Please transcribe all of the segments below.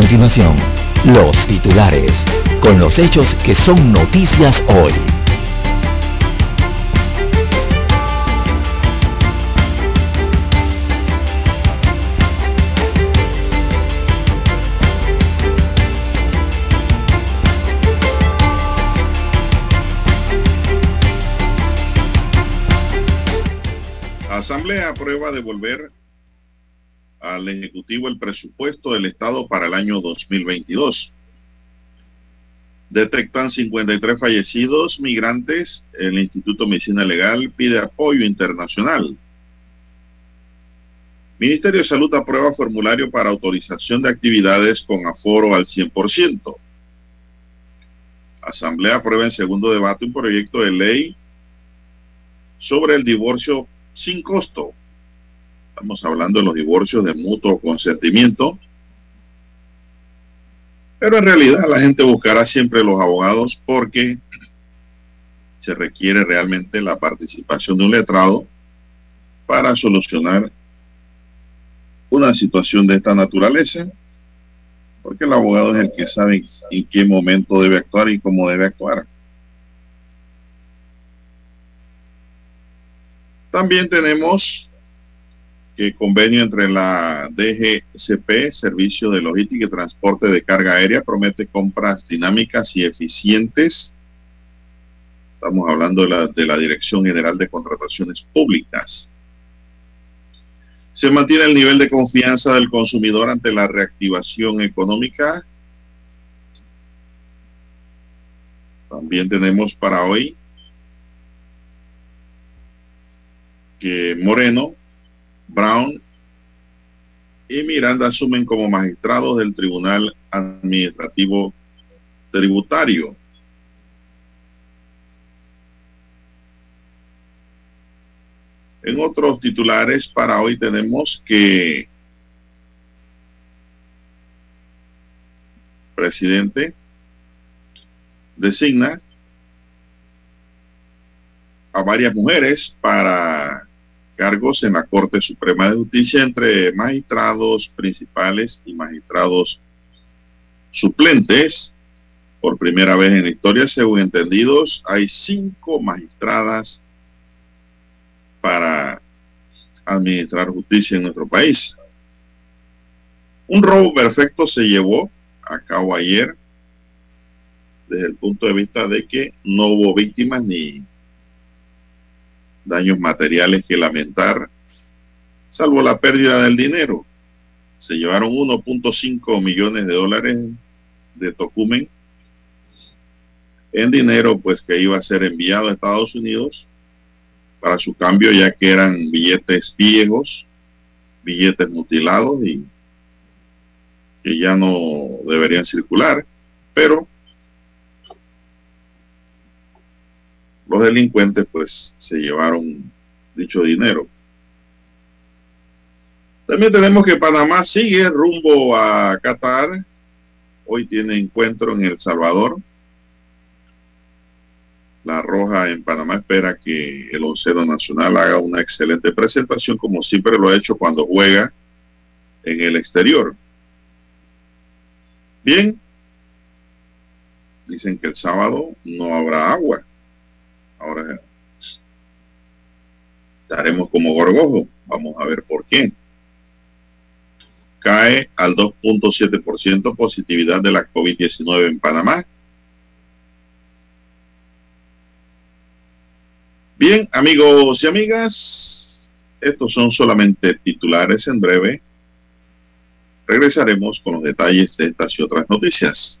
Continuación, los titulares, con los hechos que son noticias hoy. Asamblea aprueba devolver al Ejecutivo el presupuesto del Estado para el año 2022. Detectan 53 fallecidos migrantes. El Instituto de Medicina Legal pide apoyo internacional. Ministerio de Salud aprueba formulario para autorización de actividades con aforo al 100%. Asamblea aprueba en segundo debate un proyecto de ley sobre el divorcio sin costo. Estamos hablando de los divorcios de mutuo consentimiento. Pero en realidad la gente buscará siempre los abogados porque se requiere realmente la participación de un letrado para solucionar una situación de esta naturaleza, porque el abogado es el que sabe en qué momento debe actuar y cómo debe actuar. También tenemos que convenio entre la DGCP, Servicio de Logística y Transporte de Carga Aérea, promete compras dinámicas y eficientes. Estamos hablando de la, de la Dirección General de Contrataciones Públicas. Se mantiene el nivel de confianza del consumidor ante la reactivación económica. También tenemos para hoy que Moreno, Brown y Miranda asumen como magistrados del Tribunal Administrativo Tributario. En otros titulares para hoy tenemos que presidente designa a varias mujeres para cargos en la Corte Suprema de Justicia entre magistrados principales y magistrados suplentes. Por primera vez en la historia, según entendidos, hay cinco magistradas para administrar justicia en nuestro país. Un robo perfecto se llevó a cabo ayer desde el punto de vista de que no hubo víctimas ni daños materiales que lamentar, salvo la pérdida del dinero. Se llevaron 1.5 millones de dólares de Tocumen en dinero pues que iba a ser enviado a Estados Unidos para su cambio ya que eran billetes viejos, billetes mutilados y que ya no deberían circular, pero los delincuentes pues se llevaron dicho dinero. También tenemos que Panamá sigue rumbo a Qatar. Hoy tiene encuentro en El Salvador. La Roja en Panamá espera que el onceno nacional haga una excelente presentación como siempre lo ha hecho cuando juega en el exterior. Bien, dicen que el sábado no habrá agua. Ahora estaremos como gorgojo. Vamos a ver por qué. Cae al 2.7% positividad de la COVID-19 en Panamá. Bien, amigos y amigas, estos son solamente titulares en breve. Regresaremos con los detalles de estas y otras noticias.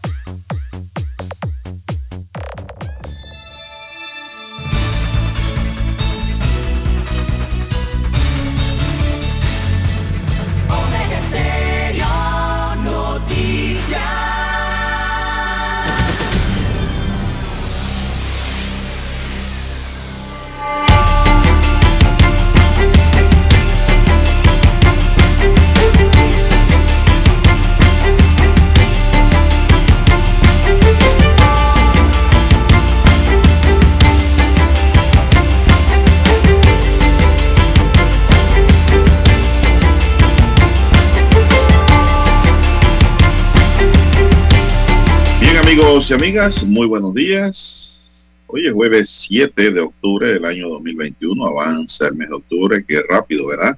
Y amigas, muy buenos días. Hoy es jueves 7 de octubre del año 2021. Avanza el mes de octubre, que rápido, ¿verdad?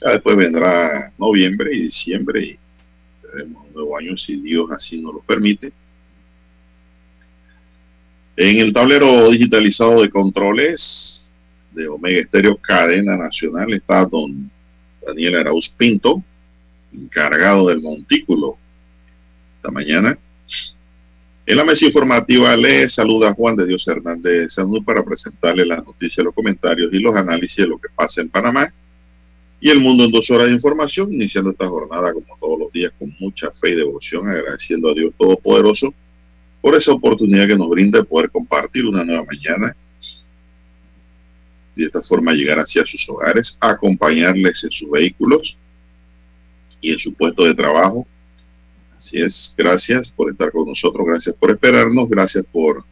Ya después vendrá noviembre y diciembre y tendremos un nuevo año si Dios así nos lo permite. En el tablero digitalizado de controles de Omega Estéreo Cadena Nacional está don Daniel Arauz Pinto, encargado del montículo esta mañana. En la mesa informativa le saluda Juan de Dios Hernández. Sanú para presentarle las noticias, los comentarios y los análisis de lo que pasa en Panamá y el mundo en dos horas de información, iniciando esta jornada como todos los días con mucha fe y devoción, agradeciendo a Dios Todopoderoso por esa oportunidad que nos brinda de poder compartir una nueva mañana y de esta forma llegar hacia sus hogares, acompañarles en sus vehículos y en su puesto de trabajo Así es, gracias por estar con nosotros, gracias por esperarnos, gracias por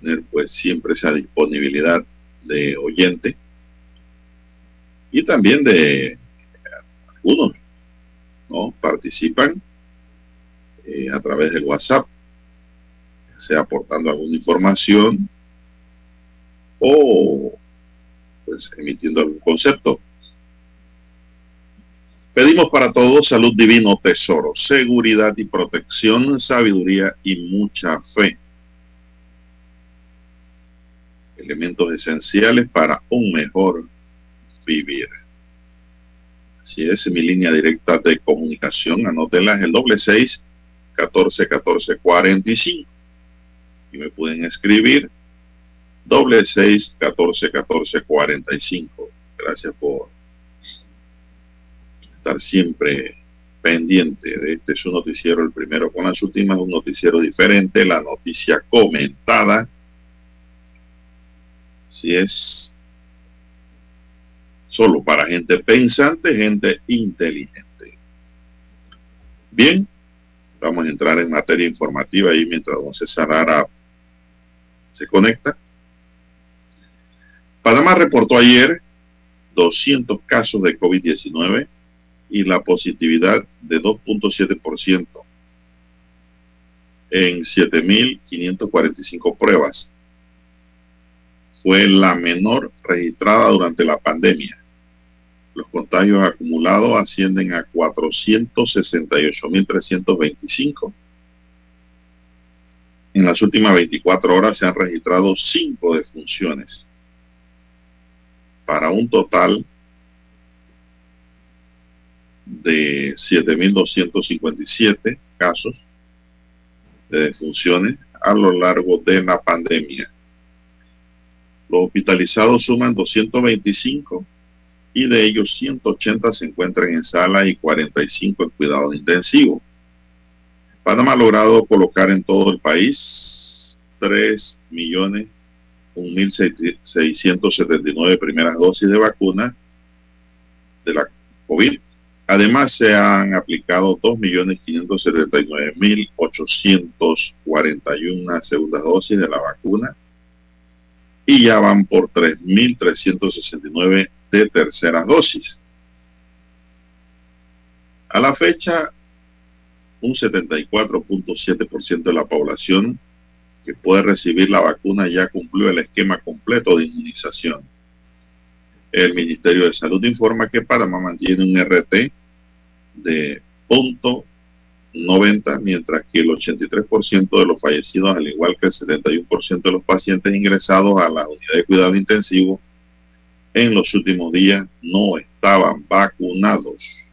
tener pues siempre esa disponibilidad de oyente y también de algunos, ¿no? Participan eh, a través del WhatsApp, sea aportando alguna información o pues emitiendo algún concepto. Pedimos para todos salud divino, tesoro, seguridad y protección, sabiduría y mucha fe. Elementos esenciales para un mejor vivir. Así es, mi línea directa de comunicación, anótenla, es el doble seis, catorce, catorce, cuarenta y cinco. Y me pueden escribir doble seis, catorce, catorce, cuarenta y cinco. Gracias por estar siempre pendiente de este su noticiero, el primero con las últimas, un noticiero diferente, la noticia comentada. Si es solo para gente pensante, gente inteligente. Bien, vamos a entrar en materia informativa ahí mientras don César Ara se conecta. Panamá reportó ayer 200 casos de COVID-19 y la positividad de 2.7% en 7.545 pruebas. Fue la menor registrada durante la pandemia. Los contagios acumulados ascienden a 468.325. En las últimas 24 horas se han registrado 5 defunciones, para un total de 7.257 casos de defunciones a lo largo de la pandemia. Los hospitalizados suman 225 y de ellos 180 se encuentran en sala y 45 en cuidados intensivos. Panamá ha logrado colocar en todo el país 3 millones 1.679 primeras dosis de vacuna de la COVID Además, se han aplicado 2.579.841 segundas dosis de la vacuna y ya van por 3.369 de terceras dosis. A la fecha, un 74.7% de la población que puede recibir la vacuna ya cumplió el esquema completo de inmunización. El Ministerio de Salud informa que Panamá mantiene un RT de punto 90, mientras que el 83% de los fallecidos, al igual que el 71% de los pacientes ingresados a la unidad de cuidado intensivo en los últimos días no estaban vacunados.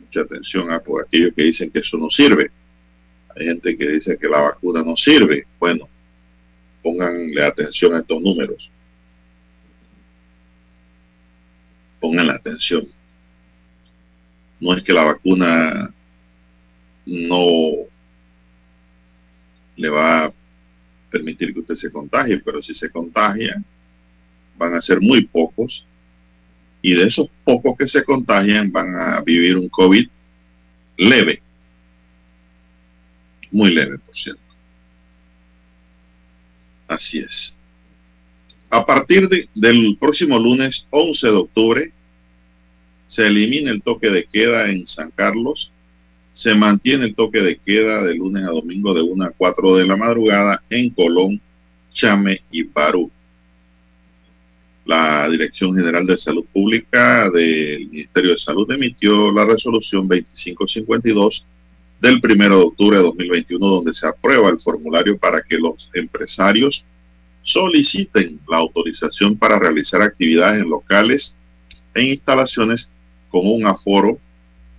Mucha atención a por aquellos que dicen que eso no sirve. Hay gente que dice que la vacuna no sirve. Bueno, pónganle atención a estos números. Pónganle atención. No es que la vacuna no le va a permitir que usted se contagie, pero si se contagia, van a ser muy pocos. Y de esos pocos que se contagian van a vivir un COVID leve. Muy leve, por cierto. Así es. A partir del próximo lunes 11 de octubre, se elimina el toque de queda en San Carlos, se mantiene el toque de queda de lunes a domingo de 1 a 4 de la madrugada en Colón, Chame y Parú. La Dirección General de Salud Pública del Ministerio de Salud emitió la resolución 2552 del 1 de octubre de 2021, donde se aprueba el formulario para que los empresarios soliciten la autorización para realizar actividades en locales e instalaciones con un aforo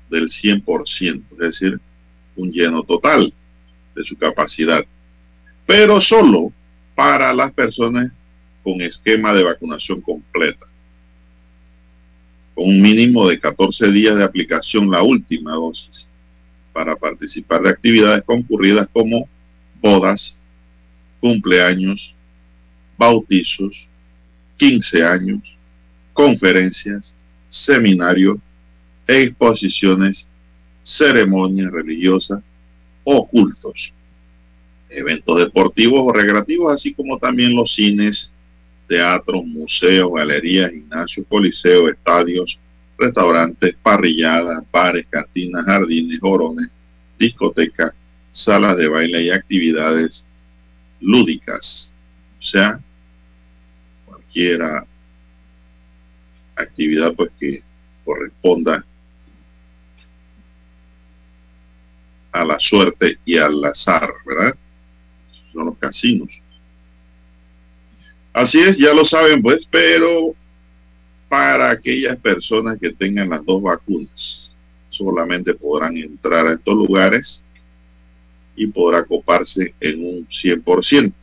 del 100%, es decir, un lleno total de su capacidad, pero solo para las personas con esquema de vacunación completa, con un mínimo de 14 días de aplicación la última dosis, para participar de actividades concurridas como bodas, cumpleaños, bautizos, 15 años, conferencias, seminarios, exposiciones, ceremonias religiosas o cultos, eventos deportivos o recreativos, así como también los cines, teatros, museos, galerías, gimnasios, coliseos, estadios, restaurantes, parrilladas, bares, cantinas, jardines, jorones, discotecas, salas de baile y actividades lúdicas. O sea, cualquiera actividad pues que corresponda a la suerte y al azar, ¿verdad? Son los casinos. Así es, ya lo saben, pues, pero para aquellas personas que tengan las dos vacunas, solamente podrán entrar a estos lugares y podrá coparse en un 100%.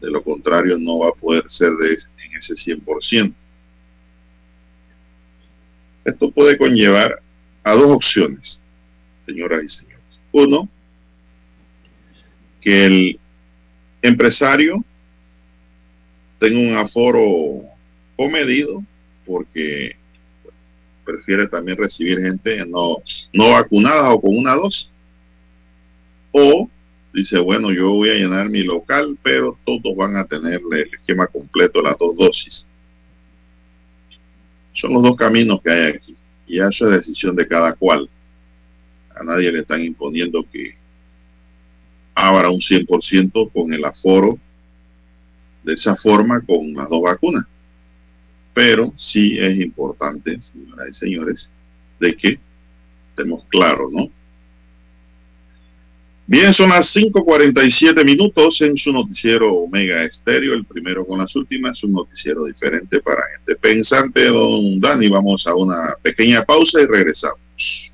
De lo contrario, no va a poder ser de, en ese 100%. Esto puede conllevar a dos opciones, señoras y señores. Uno, que el empresario tenga un aforo comedido porque prefiere también recibir gente no, no vacunada o con una dosis. O dice, bueno, yo voy a llenar mi local, pero todos van a tener el esquema completo, las dos dosis. Son los dos caminos que hay aquí. Y eso es decisión de cada cual. A nadie le están imponiendo que abra un 100% con el aforo de esa forma con las dos vacunas. Pero sí es importante, señoras y señores, de que estemos claros, ¿no? Bien, son las 5.47 minutos en su noticiero Omega Estéreo, el primero con las últimas, un noticiero diferente para gente pensante. Don Dani, vamos a una pequeña pausa y regresamos.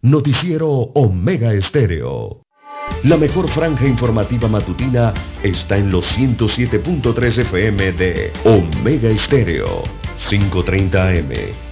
Noticiero Omega Estéreo. La mejor franja informativa matutina está en los 107.3 FM de Omega Estéreo, 530 AM.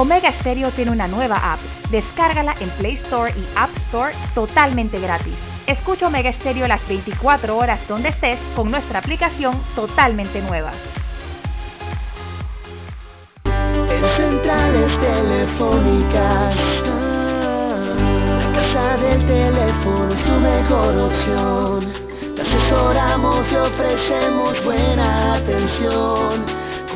Omega Stereo tiene una nueva app. Descárgala en Play Store y App Store totalmente gratis. Escucha Omega Stereo las 24 horas donde estés con nuestra aplicación totalmente nueva. En centrales telefónicas, la casa del teléfono es tu mejor opción. Te asesoramos y ofrecemos buena atención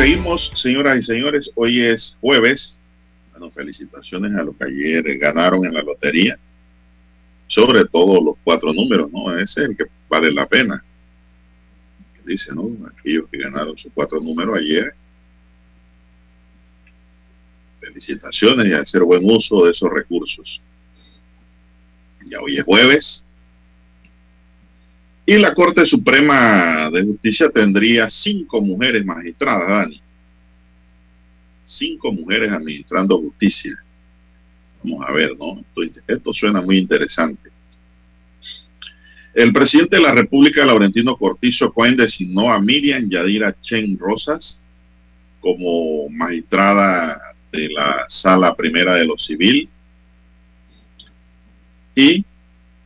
Seguimos, señoras y señores. Hoy es jueves. Bueno, felicitaciones a los que ayer ganaron en la lotería. Sobre todo los cuatro números, ¿no? Ese es el que vale la pena. Dice, ¿no? Aquellos que ganaron sus cuatro números ayer. Felicitaciones y hacer buen uso de esos recursos. Ya hoy es jueves. Y la Corte Suprema de Justicia tendría cinco mujeres magistradas, Dani. Cinco mujeres administrando justicia. Vamos a ver, ¿no? Esto, suena muy interesante. El presidente de la República, Laurentino Cortizo Cohen, designó a Miriam Yadira Chen Rosas como magistrada de la Sala Primera de lo Civil y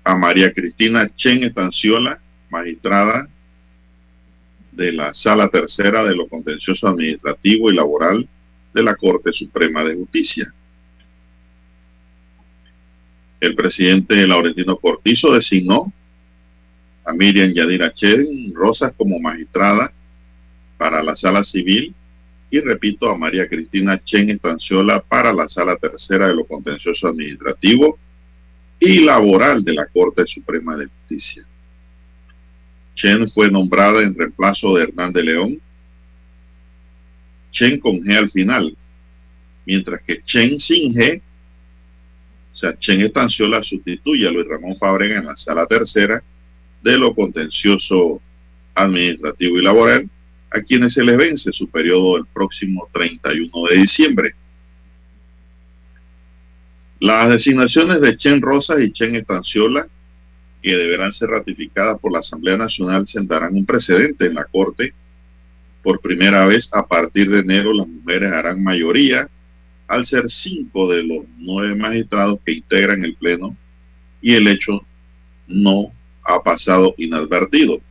a María Cristina Chen Estanciola magistrada de la Sala Tercera de lo Contencioso Administrativo y Laboral de la Corte Suprema de Justicia. El presidente Laurentino Cortizo designó a Miriam Yadira Chen Rosas como magistrada para la Sala Civil y repito a María Cristina Chen Estanciola para la Sala Tercera de lo Contencioso Administrativo y Laboral de la Corte Suprema de Justicia. Chen fue nombrada en reemplazo de Hernán de León. Chen con G al final. Mientras que Chen sin G, o sea, Chen Estanciola sustituye a Luis Ramón Fábrega en la sala tercera de lo contencioso administrativo y laboral, a quienes se les vence su periodo el próximo 31 de diciembre. Las designaciones de Chen Rosas y Chen Estanciola que deberán ser ratificadas por la Asamblea Nacional sentarán un precedente en la Corte. Por primera vez, a partir de enero, las mujeres harán mayoría al ser cinco de los nueve magistrados que integran el Pleno y el hecho no ha pasado inadvertido.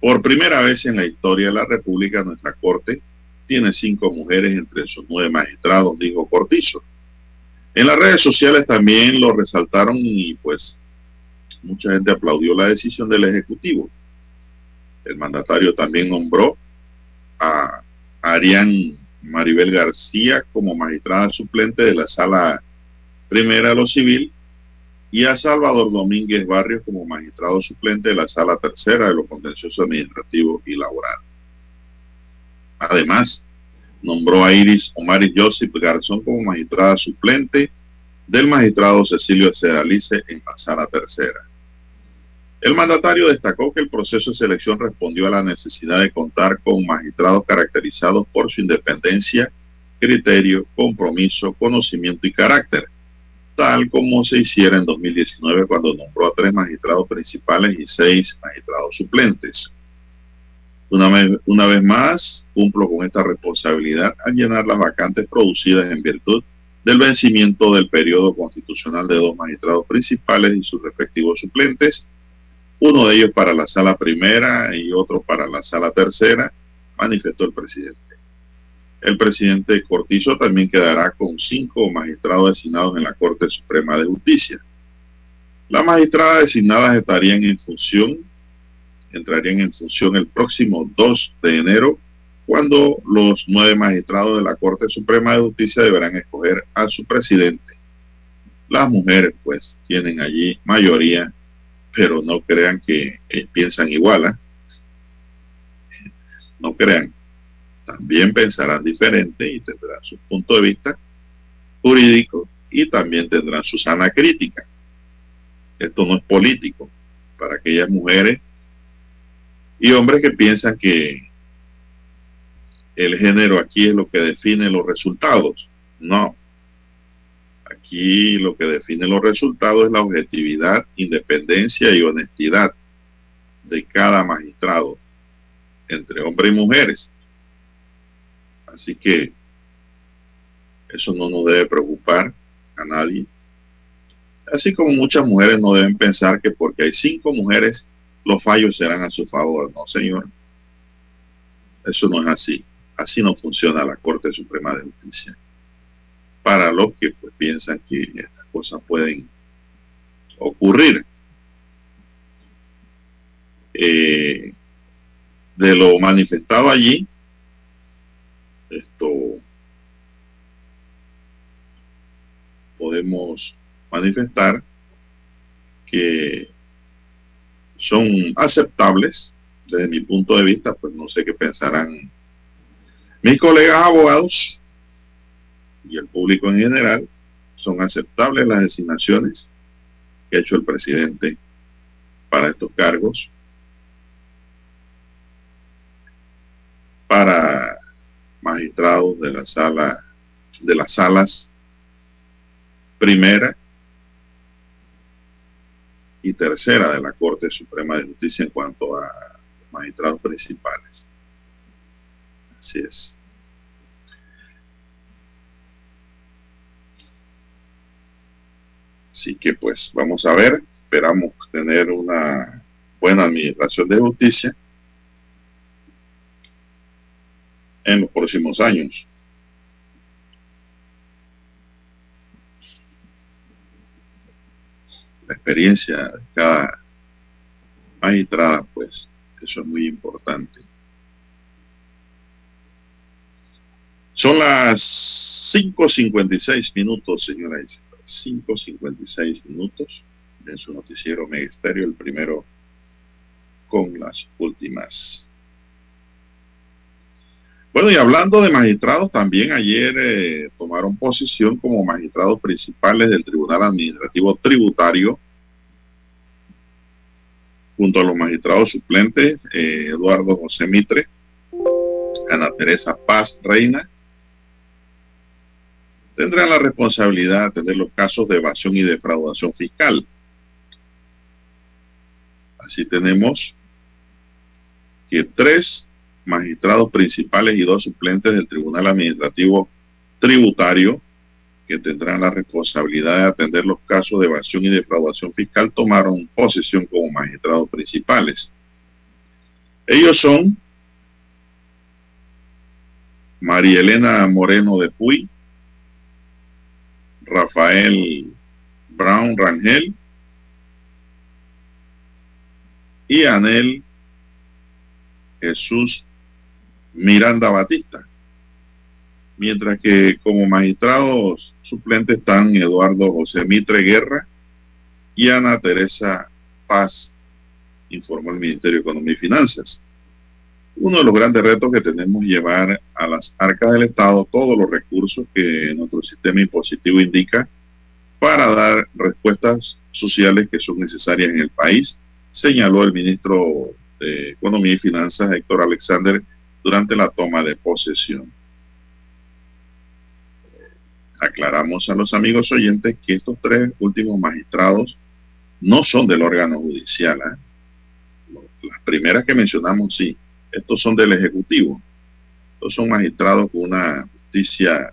Por primera vez en la historia de la República, nuestra Corte tiene cinco mujeres entre sus nueve magistrados, dijo Cortizo. En las redes sociales también lo resaltaron y pues mucha gente aplaudió la decisión del Ejecutivo. El mandatario también nombró a Arián Maribel García como magistrada suplente de la Sala Primera de lo Civil y a Salvador Domínguez Barrios como magistrado suplente de la Sala Tercera de lo Contencioso Administrativo y Laboral. Además, nombró a Iris Omar Joseph Garzón como magistrada suplente del magistrado Cecilio Sedalice en la Sala Tercera. El mandatario destacó que el proceso de selección respondió a la necesidad de contar con magistrados caracterizados por su independencia, criterio, compromiso, conocimiento y carácter, tal como se hiciera en 2019 cuando nombró a tres magistrados principales y seis magistrados suplentes. Una vez, más, cumplo con esta responsabilidad al llenar las vacantes producidas en virtud del vencimiento del periodo constitucional de dos magistrados principales y sus respectivos suplentes, uno de ellos para la sala primera y otro para la sala tercera, manifestó el presidente. El presidente Cortizo también quedará con cinco magistrados designados en la Corte Suprema de Justicia. Las magistradas designadas estarían en función, entrarían en función el próximo 2 de enero, cuando los nueve magistrados de la Corte Suprema de Justicia deberán escoger a su presidente. Las mujeres, pues, tienen allí mayoría, pero no crean que eh, piensan igual. ¿eh? No crean también pensarán diferente y tendrán su punto de vista jurídico y también tendrán su sana crítica. Esto no es político para aquellas mujeres y hombres que piensan que el género aquí es lo que define los resultados. No. Aquí lo que define los resultados es la objetividad, independencia y honestidad de cada magistrado entre hombres y mujeres. Así que eso no nos debe preocupar a nadie. Así como muchas mujeres no deben pensar que porque hay cinco mujeres, los fallos serán a su favor. No, señor. Eso no es así. Así no funciona la Corte Suprema de Justicia. Para los que pues, piensan que estas cosas pueden ocurrir. Eh, de lo manifestado allí, esto podemos manifestar que son aceptables desde mi punto de vista, pues no sé qué pensarán mis colegas abogados y el público en general, son aceptables las designaciones que ha hecho el presidente para estos cargos, para magistrados de la sala de las salas primera y tercera de la Corte Suprema de Justicia en cuanto a magistrados principales. Así es. Así que pues vamos a ver, esperamos tener una buena administración de justicia en los próximos años. La experiencia de cada magistrada, pues, eso es muy importante. Son las 5.56 minutos, señora 5.56 minutos en su noticiero Megesterio, el primero con las últimas. Bueno, y hablando de magistrados, también ayer eh, tomaron posición como magistrados principales del Tribunal Administrativo Tributario, junto a los magistrados suplentes eh, Eduardo José Mitre, Ana Teresa Paz Reina, tendrán la responsabilidad de atender los casos de evasión y defraudación fiscal. Así tenemos que tres magistrados principales y dos suplentes del Tribunal Administrativo Tributario, que tendrán la responsabilidad de atender los casos de evasión y defraudación fiscal, tomaron posesión como magistrados principales. Ellos son María Elena Moreno de Puy, Rafael Brown Rangel y Anel Jesús Miranda Batista. Mientras que como magistrados suplentes están Eduardo José Mitre Guerra y Ana Teresa Paz, informó el Ministerio de Economía y Finanzas. Uno de los grandes retos que tenemos es llevar a las arcas del Estado todos los recursos que nuestro sistema impositivo indica para dar respuestas sociales que son necesarias en el país, señaló el ministro de Economía y Finanzas, Héctor Alexander, durante la toma de posesión. Aclaramos a los amigos oyentes que estos tres últimos magistrados no son del órgano judicial. ¿eh? Las primeras que mencionamos, sí, estos son del Ejecutivo. Estos son magistrados con una justicia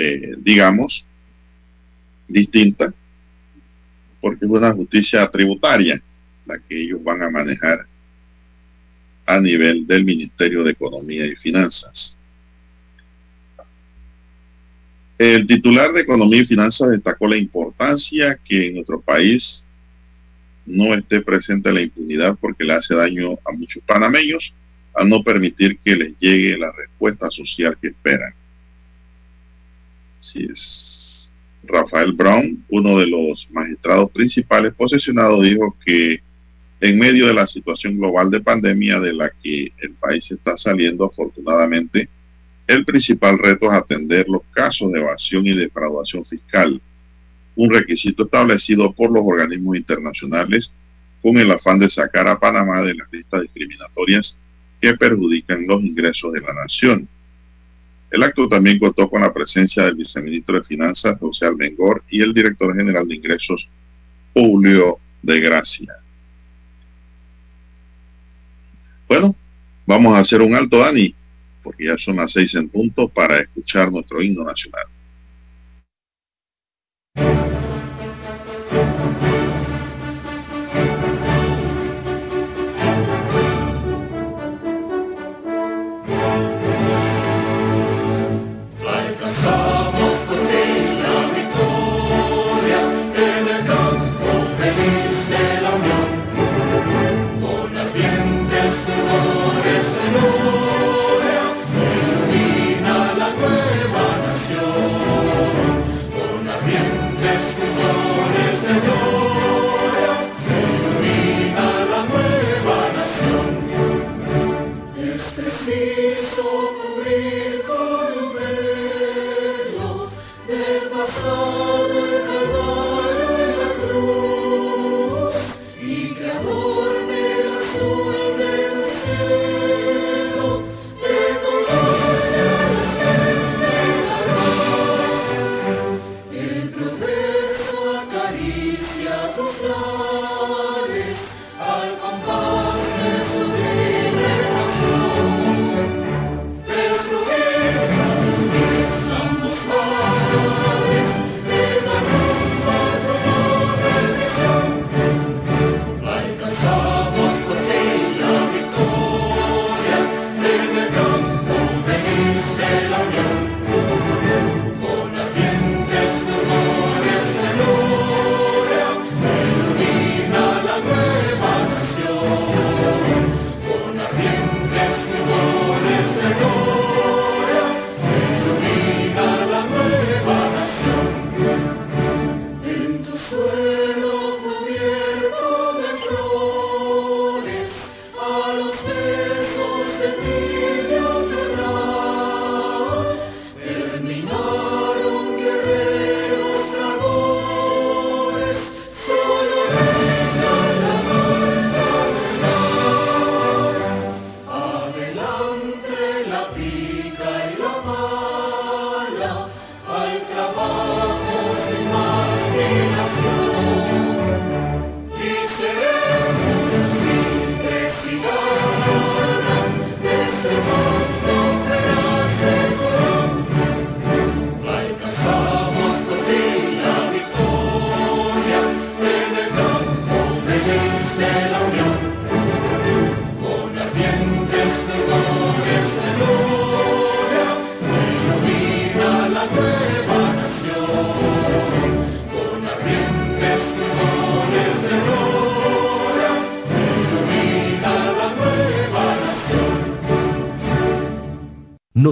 eh, digamos, distinta, porque es una justicia tributaria la que ellos van a manejar a nivel del Ministerio de Economía y Finanzas. El titular de Economía y Finanzas destacó la importancia que en nuestro país no esté presente la impunidad porque le hace daño a muchos panameños al no permitir que les llegue la respuesta social que esperan. Así es. Rafael Brown, uno de los magistrados principales posesionados, dijo que en medio de la situación global de pandemia de la que el país está saliendo, afortunadamente, el principal reto es atender los casos de evasión y defraudación fiscal, un requisito establecido por los organismos internacionales con el afán de sacar a Panamá de las listas discriminatorias que perjudican los ingresos de la nación. El acto también contó con la presencia del viceministro de Finanzas, José Almengor, y el director general de ingresos, Julio de Gracia. Bueno, vamos a hacer un alto, Dani, porque ya son las seis en punto para escuchar nuestro himno nacional.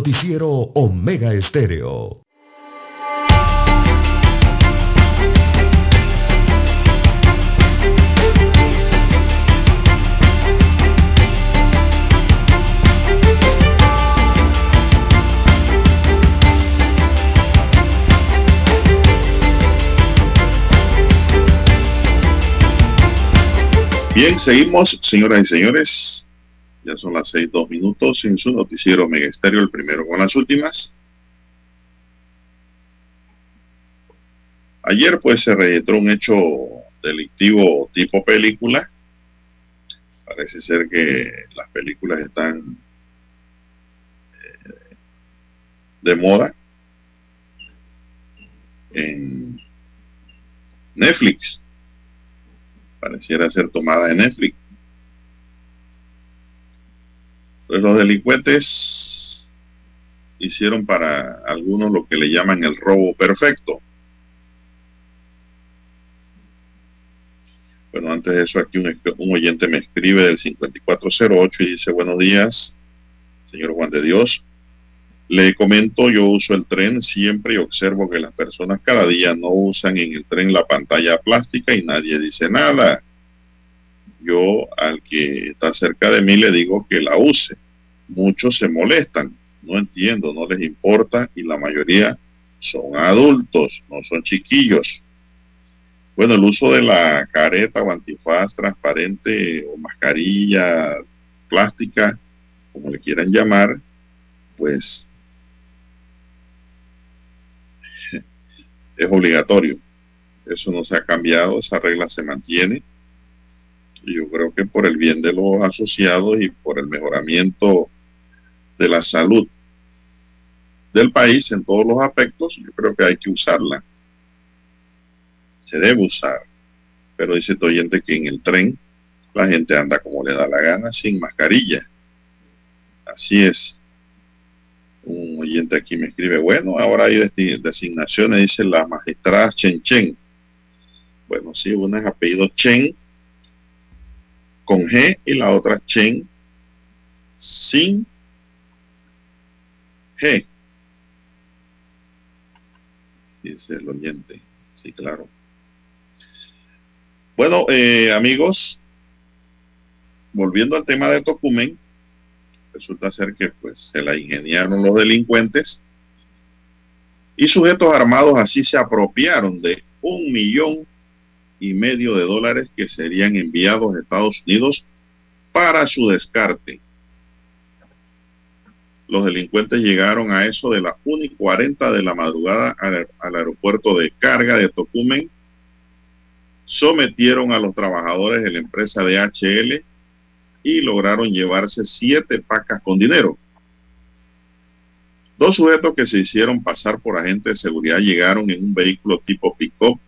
Noticiero Omega Estéreo. Bien, seguimos, señoras y señores. Ya son las seis, dos minutos en su noticiero Mega Estéreo, el primero con las últimas. Ayer pues se registró un hecho delictivo tipo película. Parece ser que las películas están eh, de moda. en Netflix. Pareciera ser tomada de Netflix. Pues los delincuentes hicieron para algunos lo que le llaman el robo perfecto. Bueno, antes de eso, aquí un, un, oyente me escribe del 5408 y dice, buenos días, señor Juan de Dios. Le comento, yo uso el tren siempre y observo que las personas cada día no usan en el tren la pantalla plástica y nadie dice nada. Yo al que está cerca de mí le digo que la use. Muchos se molestan, no entiendo, no les importa y la mayoría son adultos, no son chiquillos. Bueno, el uso de la careta o antifaz transparente o mascarilla plástica, como le quieran llamar, pues es obligatorio. Eso no se ha cambiado, esa regla se mantiene. Yo creo que por el bien de los asociados y por el mejoramiento de la salud del país en todos los aspectos, yo creo que hay que usarla. Se debe usar. Pero dice tu oyente que en el tren la gente anda como le da la gana, sin mascarilla. Así es un oyente aquí me escribe, bueno, ahora hay designaciones, dice la magistrada Chen Chen. Bueno, sí, una es apellido Chen con G y la otra Chen sin G. Dice el oyente. Sí, claro. Bueno, eh, amigos, volviendo al tema de Tocumen, resulta ser que pues se la ingeniaron los delincuentes y sujetos armados así se apropiaron de un millón y medio de dólares que serían enviados a Estados Unidos para su descarte. Los delincuentes llegaron a eso de las 1 y 40 de la madrugada al, aeropuerto de carga de Tocumen, sometieron a los trabajadores de la empresa DHL y lograron llevarse siete pacas con dinero. Dos sujetos que se hicieron pasar por agentes de seguridad llegaron en un vehículo tipo pick-up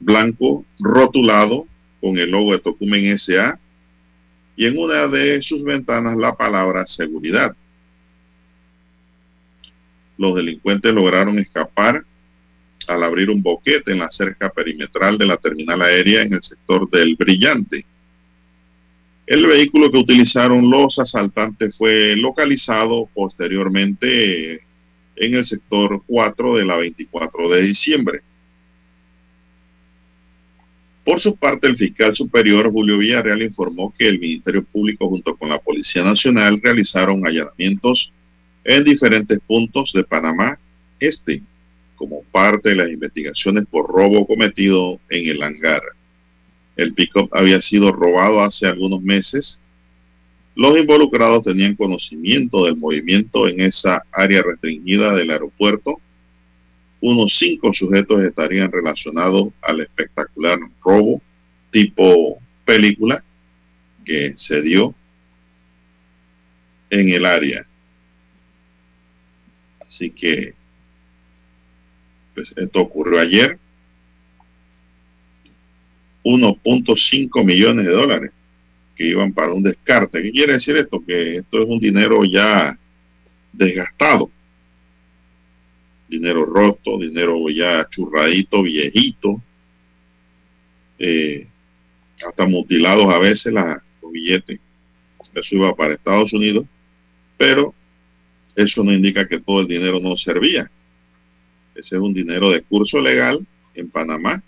blanco rotulado con el logo de Tocumen SA y en una de sus ventanas la palabra seguridad. Los delincuentes lograron escapar al abrir un boquete en la cerca perimetral de la terminal aérea en el sector del Brillante. El vehículo que utilizaron los asaltantes fue localizado posteriormente en el sector 4 de la 24 de diciembre. Por su parte, el fiscal superior Julio Villarreal informó que el Ministerio Público junto con la Policía Nacional realizaron allanamientos en diferentes puntos de Panamá Este como parte de las investigaciones por robo cometido en el hangar. El pick-up había sido robado hace algunos meses. Los involucrados tenían conocimiento del movimiento en esa área restringida del aeropuerto. Unos cinco sujetos estarían relacionados al espectacular robo tipo película que se dio en el área. Así que, pues esto ocurrió ayer 1.5 millones de dólares que iban para un descarte. ¿Qué quiere decir esto? Que esto es un dinero ya desgastado. Dinero roto, dinero ya churradito, viejito. Eh, hasta mutilados a veces la, los billetes. Eso iba para Estados Unidos, pero eso no indica que todo el dinero no servía. Ese es un dinero de curso legal en Panamá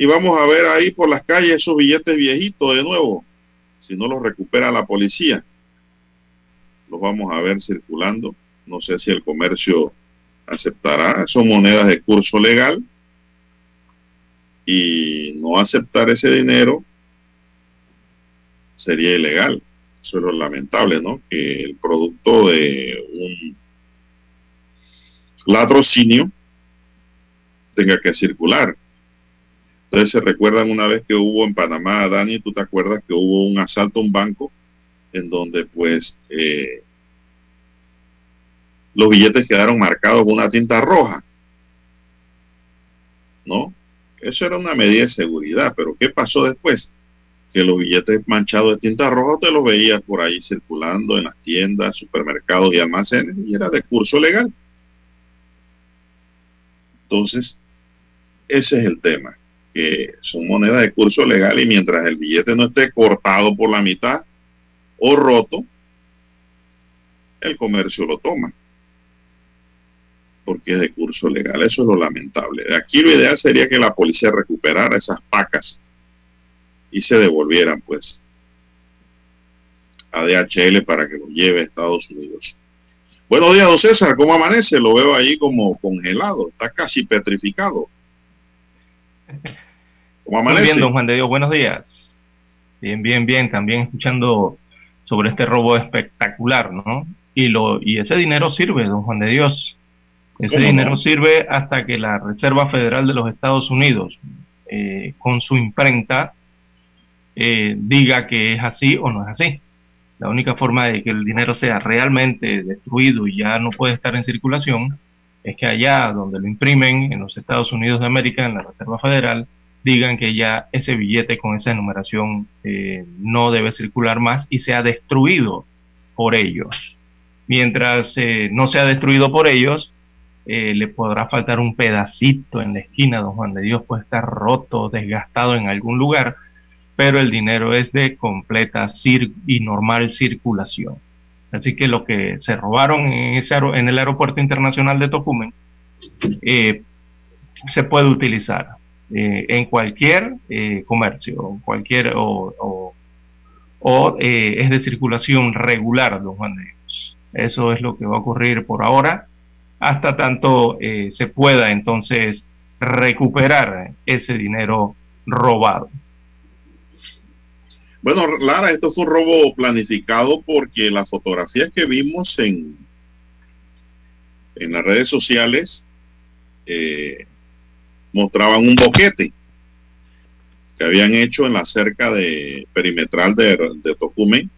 y vamos a ver ahí por las calles esos billetes viejitos de nuevo, si no los recupera la policía. Los vamos a ver circulando. No sé si el comercio aceptará. Son monedas de curso legal. Y no aceptar ese dinero sería ilegal. Eso es lo lamentable, ¿no? Que el producto de un latrocinio tenga que circular. Entonces se recuerdan una vez que hubo en Panamá, Dani, tú te acuerdas que hubo un asalto a un banco en donde pues eh, los billetes quedaron marcados con una tinta roja ¿no? Eso era una medida de seguridad, pero ¿qué pasó después? Que los billetes manchados de tinta roja te los veías por ahí circulando en las tiendas, supermercados y almacenes y era de curso legal. Entonces, ese es el tema, que son monedas de curso legal y mientras el billete no esté cortado por la mitad o roto, el comercio lo toma porque es de curso legal. Eso es lo lamentable. Aquí lo ideal sería que la policía recuperara esas pacas y se devolvieran, pues, a DHL para que lo lleve a Estados Unidos. Buenos días, don César. ¿Cómo amanece? Lo veo ahí como congelado. Está casi petrificado. ¿Cómo amanece? Muy bien, don Juan de Dios. Buenos días. Bien, bien, bien. También escuchando sobre este robo espectacular, ¿no? Y, lo, y ese dinero sirve, don Juan de Dios, ese dinero sirve hasta que la Reserva Federal de los Estados Unidos, eh, con su imprenta, eh, diga que es así o no es así. La única forma de que el dinero sea realmente destruido y ya no puede estar en circulación es que allá donde lo imprimen, en los Estados Unidos de América, en la Reserva Federal, digan que ya ese billete con esa enumeración eh, no debe circular más y sea destruido por ellos. Mientras no sea destruido por ellos, eh, le podrá faltar un pedacito en la esquina, don Juan de Dios puede estar roto, desgastado en algún lugar, pero el dinero es de completa y normal circulación. Así que lo que se robaron en, el aeropuerto internacional de Tocumen eh, se puede utilizar eh, en cualquier comercio, cualquier o, o es de circulación regular, don Juan de Dios. Eso es lo que va a ocurrir por ahora hasta tanto eh, se pueda entonces recuperar ese dinero robado. Bueno, Lara, esto fue un robo planificado porque las fotografías que vimos en, en las redes sociales eh, mostraban un boquete que habían hecho en la cerca de perimetral de, de Tocumen,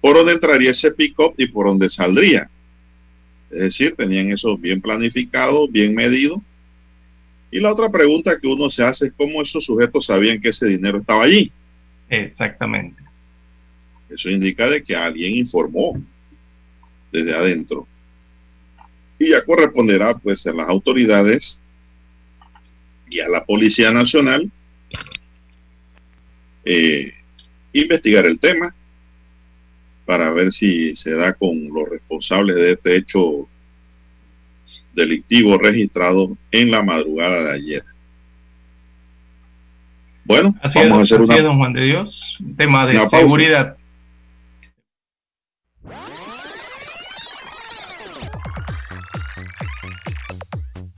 por donde entraría ese pick-up y por donde saldría. Es decir, tenían eso bien planificado, bien medido. Y la otra pregunta que uno se hace es cómo esos sujetos sabían que ese dinero estaba allí. Exactamente. Eso indica de que alguien informó desde adentro. Y ya corresponderá pues a las autoridades y a la Policía Nacional eh, investigar el tema para ver si se da con los responsables de este hecho delictivo registrado en la madrugada de ayer. Bueno, vamos a hacer una... don Juan de Dios, un tema de seguridad.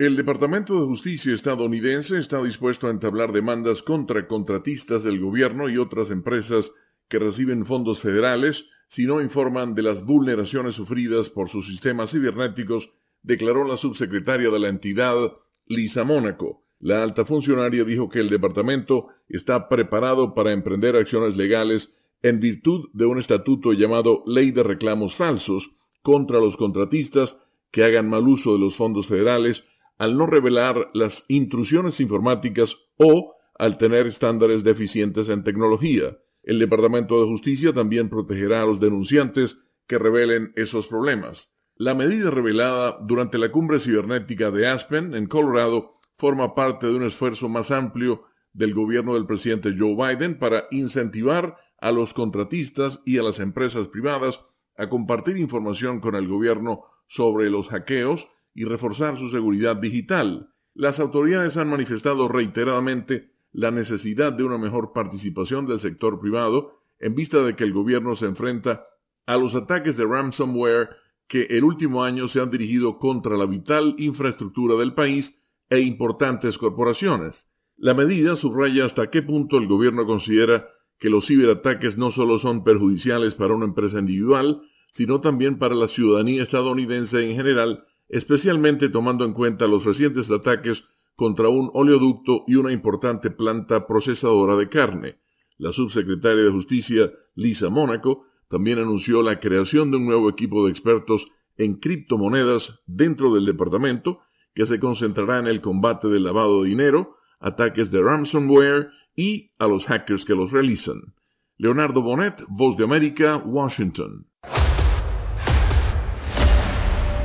El Departamento de Justicia estadounidense está dispuesto a entablar demandas contra contratistas del gobierno y otras empresas que reciben fondos federales si no informan de las vulneraciones sufridas por sus sistemas cibernéticos, declaró la subsecretaria de la entidad, Lisa Mónaco. La alta funcionaria dijo que el departamento está preparado para emprender acciones legales en virtud de un estatuto llamado Ley de Reclamos Falsos contra los contratistas que hagan mal uso de los fondos federales al no revelar las intrusiones informáticas o al tener estándares deficientes en tecnología. El Departamento de Justicia también protegerá a los denunciantes que revelen esos problemas. La medida revelada durante la cumbre cibernética de Aspen, en Colorado, forma parte de un esfuerzo más amplio del gobierno del presidente Joe Biden para incentivar a los contratistas y a las empresas privadas a compartir información con el gobierno sobre los hackeos y reforzar su seguridad digital. Las autoridades han manifestado reiteradamente la necesidad de una mejor participación del sector privado en vista de que el gobierno se enfrenta a los ataques de ransomware que el último año se han dirigido contra la vital infraestructura del país e importantes corporaciones. La medida subraya hasta qué punto el gobierno considera que los ciberataques no solo son perjudiciales para una empresa individual, sino también para la ciudadanía estadounidense en general, especialmente tomando en cuenta los recientes ataques contra un oleoducto y una importante planta procesadora de carne. La subsecretaria de Justicia, Lisa Mónaco, también anunció la creación de un nuevo equipo de expertos en criptomonedas dentro del departamento que se concentrará en el combate del lavado de dinero, ataques de ransomware y a los hackers que los realizan. Leonardo Bonet, Voz de América, Washington.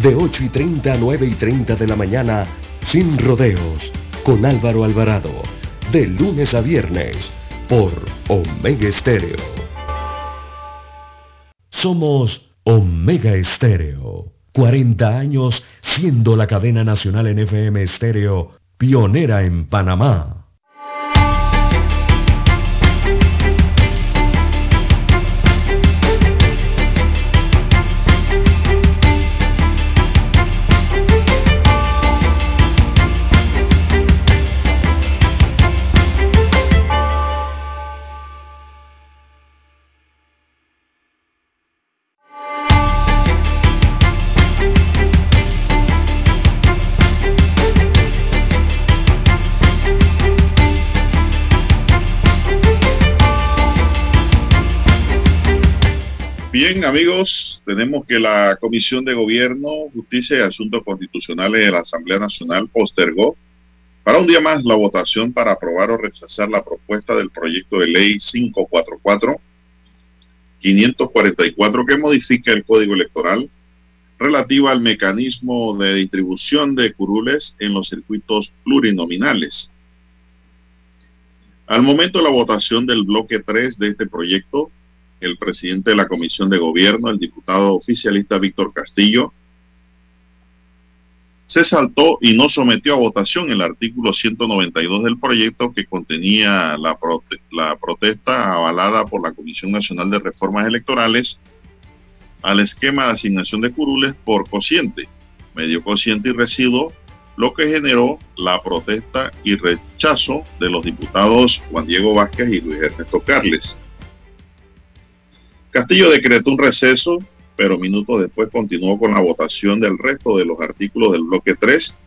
De 8 y 30 a 9 y 30 de la mañana, sin rodeos, con Álvaro Alvarado. De lunes a viernes por Omega Estéreo. Somos Omega Estéreo. 40 años siendo la cadena nacional en FM Estéreo, pionera en Panamá. Bien, amigos, tenemos que la Comisión de Gobierno, Justicia y Asuntos Constitucionales de la Asamblea Nacional postergó para un día más la votación para aprobar o rechazar la propuesta del proyecto de ley 544-544 que modifica el Código Electoral relativa al mecanismo de distribución de curules en los circuitos plurinominales. Al momento la votación del bloque 3 de este proyecto, el presidente de la Comisión de Gobierno, el diputado oficialista Víctor Castillo, se saltó y no sometió a votación el artículo 192 del proyecto que contenía la, protesta avalada por la Comisión Nacional de Reformas Electorales al esquema de asignación de curules por cociente, medio cociente y residuo, lo que generó la protesta y rechazo de los diputados Juan Diego Vázquez y Luis Ernesto Carles. Castillo decretó un receso, pero minutos después continuó con la votación del resto de los artículos del bloque 3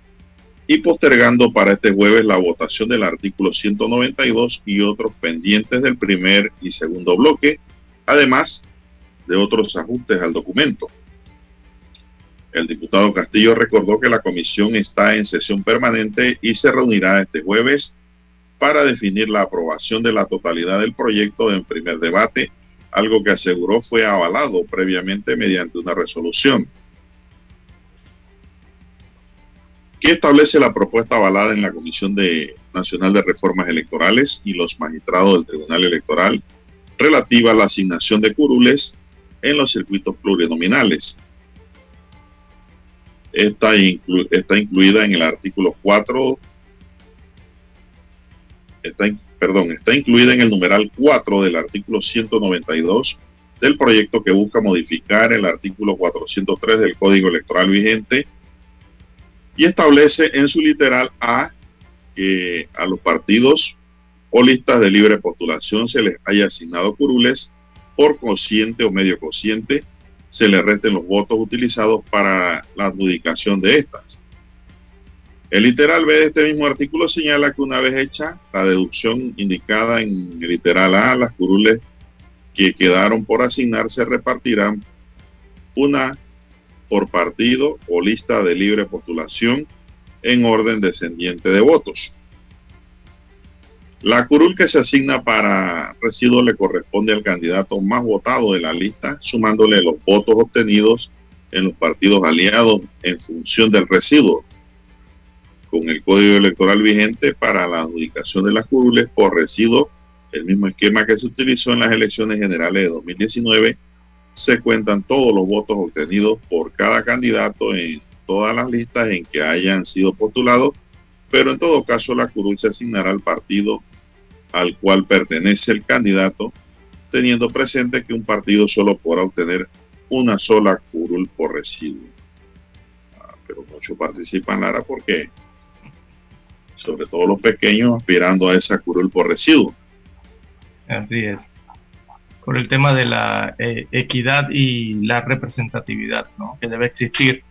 y postergando para este jueves la votación del artículo 192 y otros pendientes del primer y segundo bloque, además de otros ajustes al documento. El diputado Castillo recordó que la comisión está en sesión permanente y se reunirá este jueves para definir la aprobación de la totalidad del proyecto en primer debate algo que aseguró fue avalado previamente mediante una resolución. ¿Qué establece la propuesta avalada en la Comisión de Nacional de Reformas Electorales y los magistrados del Tribunal Electoral relativa a la asignación de curules en los circuitos plurinominales? Está, está incluida en el artículo 4, está, perdón, está incluida en el numeral 4 del artículo 192 del proyecto que busca modificar el artículo 403 del Código Electoral vigente y establece en su literal A que a los partidos o listas de libre postulación se les haya asignado curules por cociente o medio cociente, se les resten los votos utilizados para la adjudicación de estas. El literal B de este mismo artículo señala que una vez hecha la deducción indicada en el literal A, las curules que quedaron por asignar se repartirán una por partido o lista de libre postulación en orden descendiente de votos. La curul que se asigna para residuo le corresponde al candidato más votado de la lista, sumándole los votos obtenidos en los partidos aliados en función del residuo, con el código electoral vigente para la adjudicación de las curules por residuo, el mismo esquema que se utilizó en las elecciones generales de 2019, se cuentan todos los votos obtenidos por cada candidato en todas las listas en que hayan sido postulados, pero en todo caso la curul se asignará al partido al cual pertenece el candidato, teniendo presente que un partido solo podrá obtener una sola curul por residuo. Ah, pero muchos participan, Lara, porque sobre todo los pequeños aspirando a esa curul por residuo. Así es. Por el tema de la eh, equidad y la representatividad ¿no? que debe existir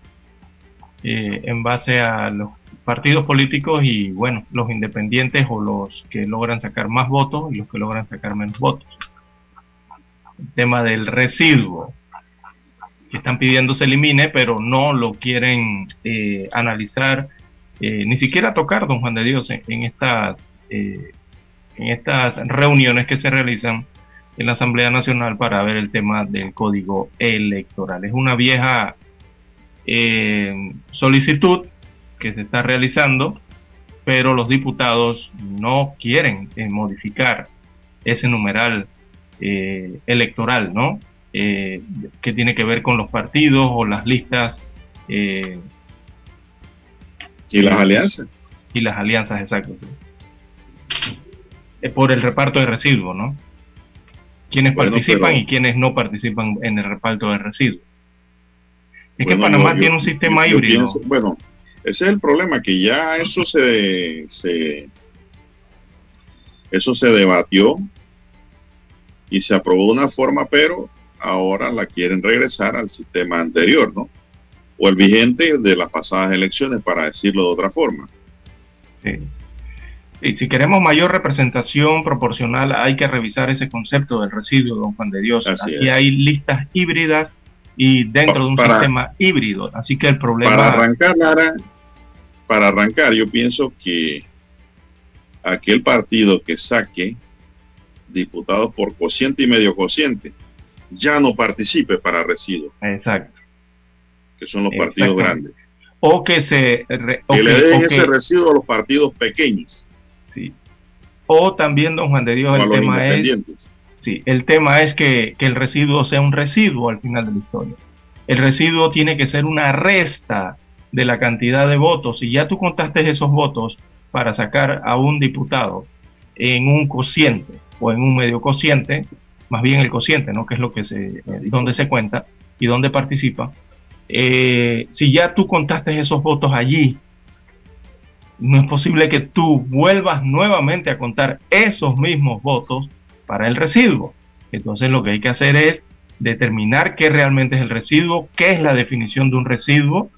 eh, en base a los partidos políticos y, bueno, los independientes o los que logran sacar más votos y los que logran sacar menos votos. El tema del residuo, que están pidiendo se elimine, pero no lo quieren eh, analizar, eh, ni siquiera tocar, don Juan de Dios, en, estas, en estas reuniones que se realizan en la Asamblea Nacional para ver el tema del código electoral. Es una vieja eh, solicitud que se está realizando, pero los diputados no quieren eh, modificar ese numeral eh, electoral, ¿no? que tiene que ver con los partidos o las listas. Y las alianzas. Y las alianzas, exacto. por el reparto de residuos, ¿no? Quienes participan y quienes no participan en el reparto de residuos. Es que Panamá tiene un sistema híbrido. bueno, ese es el problema, que ya eso se, se, eso se debatió y se aprobó de una forma, pero ahora la quieren regresar al sistema anterior, ¿no? O el vigente de las pasadas elecciones, para decirlo de otra forma. Sí. Y si queremos mayor representación proporcional, hay que revisar ese concepto del residuo, don Juan de Dios. Así Aquí hay listas híbridas y dentro de un sistema híbrido. Así que el problema... Para arrancar, para arrancar, yo pienso que aquel partido que saque diputados por cociente y medio cociente ya no participe para residuos. Exacto. Que son los partidos grandes. O que se... que le den ese residuo a los partidos pequeños. Sí. O también, don Juan de Dios, el tema es Sí, el tema es que, el residuo sea un residuo al final de la historia. El residuo tiene que ser una resta de la cantidad de votos. Si ya tú contaste esos votos para sacar a un diputado en un cociente o en un medio cociente, más bien el cociente, ¿no? Que es lo que se, donde se cuenta y donde participa. Eh, si ya tú contaste esos votos allí, no es posible que tú vuelvas nuevamente a contar esos mismos votos para el residuo. Entonces lo que hay que hacer es determinar qué realmente es el residuo, qué es la definición de un residuo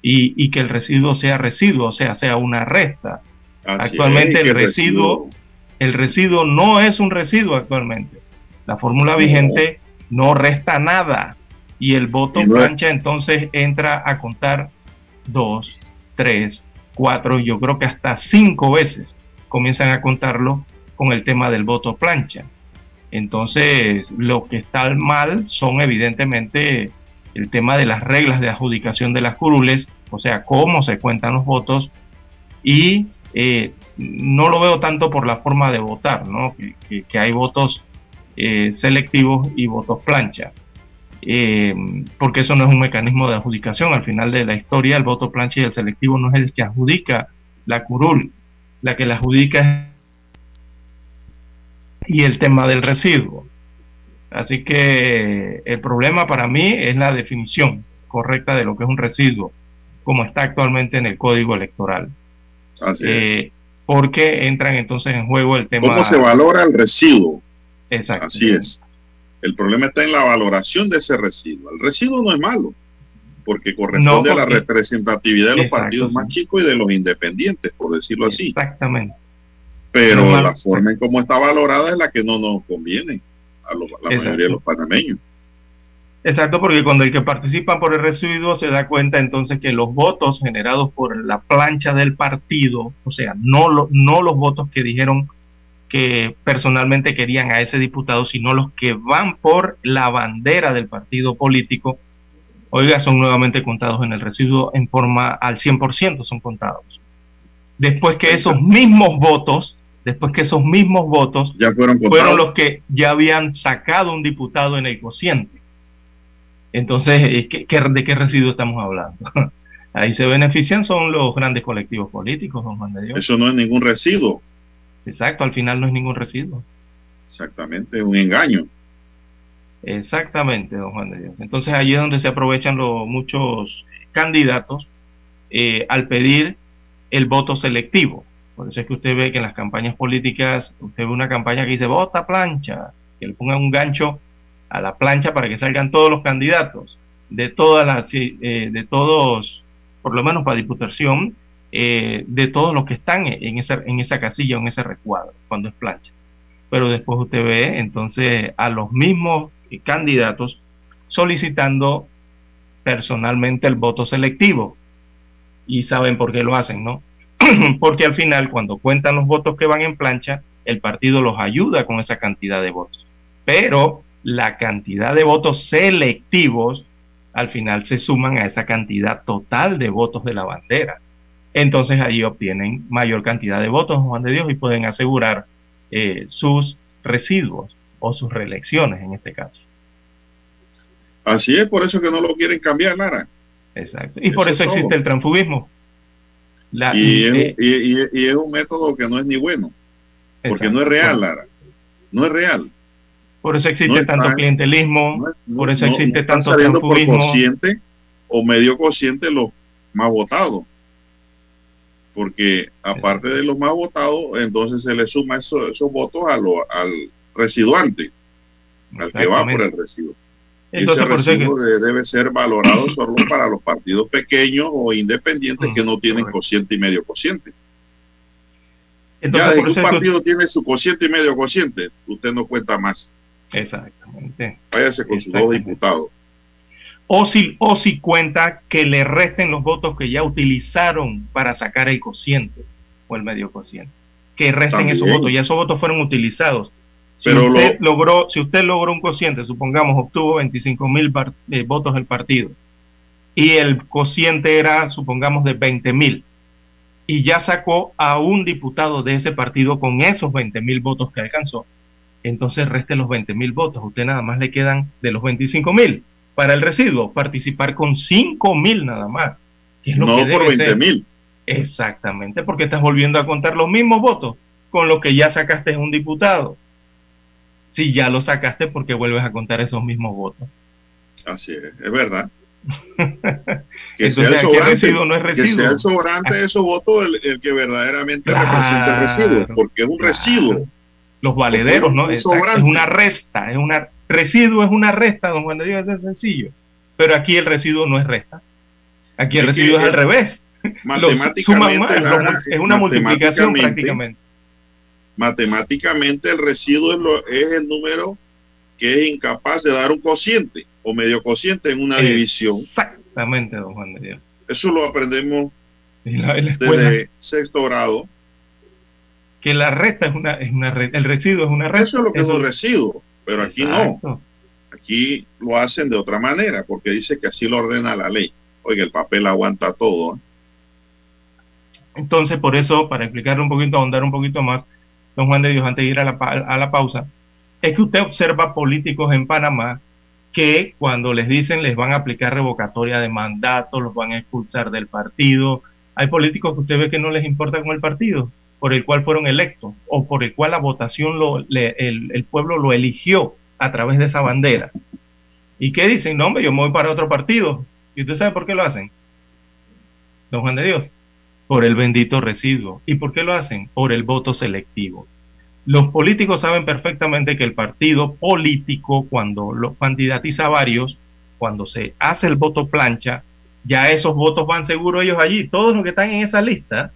y, que el residuo sea residuo, o sea, sea una resta. actualmente el residuo, el residuo no es un residuo actualmente. La fórmula vigente no resta nada y el voto plancha entonces entra a contar dos, tres, cuatro, yo creo que hasta cinco veces comienzan a contarlo con el tema del voto plancha. Entonces, lo que está mal son evidentemente el tema de las reglas de adjudicación de las curules, o sea, cómo se cuentan los votos, y eh, no lo veo tanto por la forma de votar, ¿no? que, hay votos eh, selectivos y votos plancha, eh, porque eso no es un mecanismo de adjudicación. Al final de la historia, el voto plancha y el selectivo no es el que adjudica la curul, la que la adjudica es y el tema del residuo. Así que el problema para mí es la definición correcta de lo que es un residuo, como está actualmente en el código electoral. Así eh, Porque entran entonces en juego el tema... ¿Cómo se valora el residuo? Exacto. Así es. El problema está en la valoración de ese residuo. El residuo no es malo, porque corresponde a la representatividad de los partidos más chicos y de los independientes, por decirlo así. Exactamente. Pero la forma en cómo está valorada es la que no nos conviene a la mayoría de los panameños. Exacto, porque cuando el que participa por el residuo se da cuenta entonces que los votos generados por la plancha del partido, o sea, no, no los votos que dijeron que personalmente querían a ese diputado, sino los que van por la bandera del partido político, oiga, son nuevamente contados en el residuo en forma al 100% son contados. Después que esos mismos votos, después que esos mismos votos ya fueron, fueron los que ya habían sacado un diputado en el cociente. Entonces, eh, ¿de qué residuo estamos hablando? Ahí se benefician son los grandes colectivos políticos, don Juan de Dios. Eso no es ningún residuo. Exacto, al final no es ningún residuo. Exactamente, es un engaño. Exactamente, don Juan de Dios. Entonces allí es donde se aprovechan los, muchos candidatos eh, al pedir el voto selectivo. Por eso es que usted ve que en las campañas políticas, usted ve una campaña que dice vota plancha, que le pongan un gancho a la plancha para que salgan todos los candidatos de todas las, eh, de todos, por lo menos para diputación, eh, de todos los que están en esa, en esa casilla en ese recuadro, cuando es plancha. Pero después usted ve entonces a los mismos candidatos solicitando personalmente el voto selectivo. Y saben por qué lo hacen, ¿no? Porque al final, cuando cuentan los votos que van en plancha, el partido los ayuda con esa cantidad de votos. Pero la cantidad de votos selectivos al final se suman a esa cantidad total de votos de la bandera. Entonces ahí obtienen mayor cantidad de votos, Juan de Dios, y pueden asegurar eh, sus residuos o sus reelecciones en este caso. Así es, por eso que no lo quieren cambiar, Lara. Exacto. Y por eso, existe el transfugismo. y, es, un método que no es ni bueno, porque no es real, Lara. No es real. Por eso existe tanto clientelismo, por eso existe tanto transfugismo. por cociente o medio cociente los más votados. Porque aparte de los más votados, entonces se le suma esos votos a lo, al residuante, al que va por el residuo. Entonces, ese residuo debe ser valorado solo para los partidos pequeños o independientes que no tienen cociente y medio cociente. Entonces, ya que un partido tiene su cociente y medio cociente, usted no cuenta más. Exactamente. Váyase con sus dos diputados. O si, o si cuenta que le resten los votos que ya utilizaron para sacar el cociente o el medio cociente. Que resten esos votos, ya esos votos fueron utilizados. Si usted logró, si usted logró un cociente, supongamos obtuvo 25 mil eh, votos del partido y el cociente era, supongamos, de 20 mil y ya sacó a un diputado de ese partido con esos 20 mil votos que alcanzó, entonces reste los 20 mil votos. Usted nada más le quedan de los 25 mil para el residuo, participar con 5 mil nada más. no por 20 mil. Exactamente, porque estás volviendo a contar los mismos votos con los que ya sacaste un diputado si ya lo sacaste porque vuelves a contar esos mismos votos. Así es, es verdad. que, sea el sobrante, no es residuo. que sea el sobrante de esos votos el, que verdaderamente representa el residuo, porque es un residuo. Los valederos, ¿no? Es, una resta, es una residuo es una resta, don Juan de Dios, es sencillo. Pero aquí el residuo no es resta. Aquí el residuo es al revés. Matemáticamente, es una multiplicación prácticamente matemáticamente el residuo es, el número que es incapaz de dar un cociente o medio cociente en una división. Exactamente, don Juan de Dios. Eso lo aprendemos desde sexto grado. Que la resta es una, es una el residuo es una resta. Eso es lo que es un residuo, pero aquí no. Aquí lo hacen de otra manera, porque dice que así lo ordena la ley. Oiga, el papel aguanta todo. ¿eh? Entonces, por eso, para explicarle un poquito, ahondar un poquito más, don Juan de Dios, antes de ir a la, a la pausa, es que usted observa políticos en Panamá que cuando les dicen les van a aplicar revocatoria de mandato, los van a expulsar del partido. Hay políticos que usted ve que no les importa con el partido por el cual fueron electos o por el cual la votación, lo, el, el, pueblo lo eligió a través de esa bandera. ¿Y qué dicen? No, hombre, yo me voy para otro partido. ¿Y usted sabe por qué lo hacen? Don Juan de Dios por el bendito residuo. ¿Y por qué lo hacen? Por el voto selectivo. Los políticos saben perfectamente que el partido político, cuando lo candidatiza varios, cuando se hace el voto plancha, ya esos votos van seguros ellos allí. Todos los que están en esa lista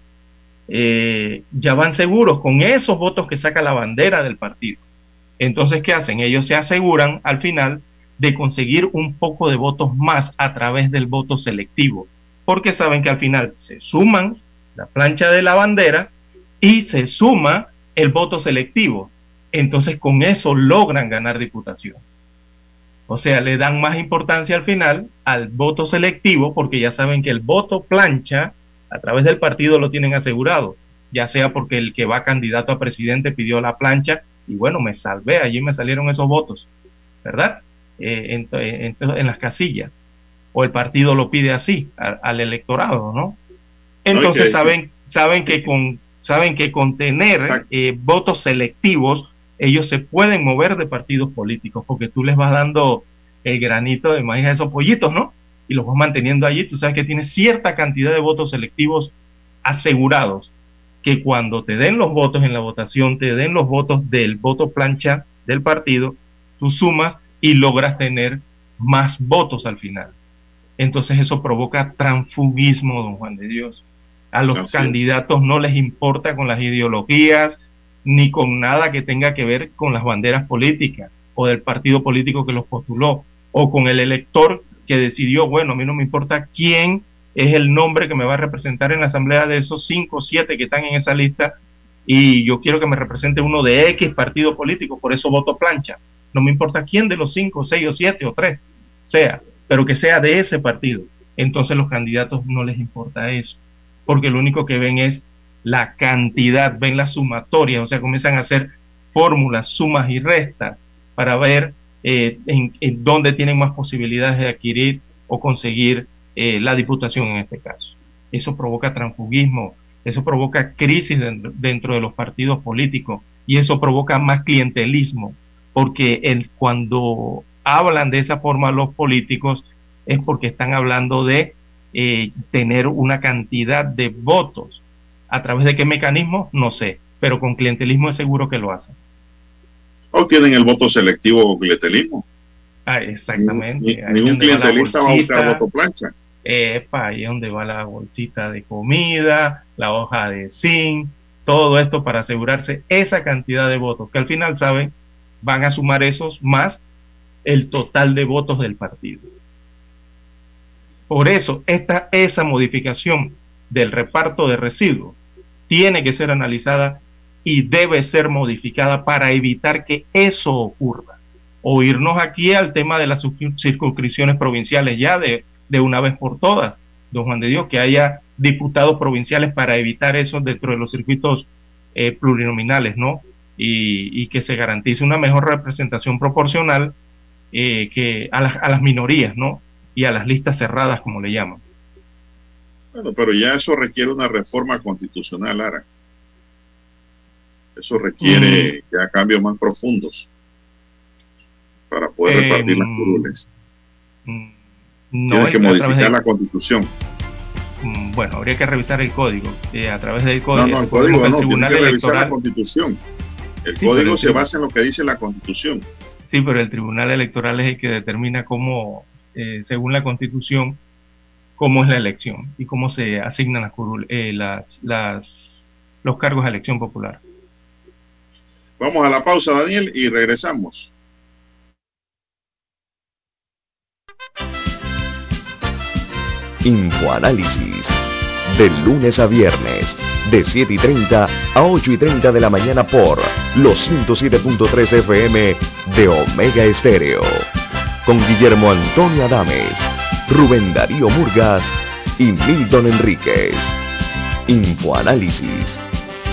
eh, ya van seguros con esos votos que saca la bandera del partido. Entonces, ¿qué hacen? Ellos se aseguran al final de conseguir un poco de votos más a través del voto selectivo, porque saben que al final se suman la plancha de la bandera y se suma el voto selectivo. Entonces con eso logran ganar diputación. O sea, le dan más importancia al final al voto selectivo porque ya saben que el voto plancha a través del partido lo tienen asegurado, ya sea porque el que va candidato a presidente pidió la plancha y bueno, me salvé, allí me salieron esos votos, ¿verdad? Eh, en, las casillas. O el partido lo pide así al electorado, ¿no? Entonces saben, saben que con saben que con tener eh, votos selectivos ellos se pueden mover de partidos políticos porque tú les vas dando el granito de maíz a esos pollitos, ¿no? Y los vas manteniendo allí. Tú sabes que tienes cierta cantidad de votos selectivos asegurados, que cuando te den los votos en la votación, te den los votos del voto plancha del partido, tú sumas y logras tener más votos al final. Entonces eso provoca transfugismo, don Juan de Dios. A los candidatos no les importa con las ideologías, ni con nada que tenga que ver con las banderas políticas o del partido político que los postuló o con el elector que decidió, bueno, a mí no me importa quién es el nombre que me va a representar en la asamblea de esos cinco o siete que están en esa lista y yo quiero que me represente uno de X partido político, por eso voto plancha. No me importa quién de los cinco, seis o siete o tres sea, pero que sea de ese partido. Entonces los candidatos no les importa eso, porque lo único que ven es la cantidad, ven la sumatoria, o sea, comienzan a hacer fórmulas, sumas y restas para ver eh, en, dónde tienen más posibilidades de adquirir o conseguir eh, la diputación en este caso. Eso provoca transfugismo, eso provoca crisis dentro, de los partidos políticos y eso provoca más clientelismo, porque el, cuando hablan de esa forma los políticos es porque están hablando de eh, tener una cantidad de votos ¿A través de qué mecanismo? No sé, pero con clientelismo es seguro que lo hacen. ¿O tienen el voto selectivo o clientelismo? Ah, exactamente. ningún clientelista va, a buscar voto plancha. Epa, ahí es donde va la bolsita de comida, la hoja de zinc, todo esto para asegurarse esa cantidad de votos, que al final, ¿saben? Van a sumar esos más el total de votos del partido. Por eso, esta, esa modificación del reparto de residuos tiene que ser analizada y debe ser modificada para evitar que eso ocurra. O irnos aquí al tema de las circunscripciones provinciales ya de, de una vez por todas, don Juan de Dios, que haya diputados provinciales para evitar eso dentro de los circuitos eh, plurinominales, ¿no? Y, que se garantice una mejor representación proporcional eh, que a las, a las minorías, ¿no? Y a las listas cerradas, como le llaman. Bueno, pero ya eso requiere una reforma constitucional, Lara. Eso requiere mm. ya cambios más profundos para poder repartir las mm. curules. Mm, Tienes que modificar la constitución. Bueno, habría que revisar el código. Eh, a través del código. No, no, el código no, Tribunal que revisar la constitución. El código se basa en lo que dice la constitución. Sí, pero el Tribunal Electoral es el que determina cómo, eh, según la constitución, cómo es la elección y cómo se asignan eh, las, los cargos a elección popular. Vamos a la pausa, Daniel, y regresamos. Infoanálisis. De lunes a viernes, de 7 y 30 a 8 y 30 de la mañana por los 107.3 FM de Omega Estéreo. Con Guillermo Antonio Adames Rubén Darío Murgas y Milton Enríquez. Infoanálisis,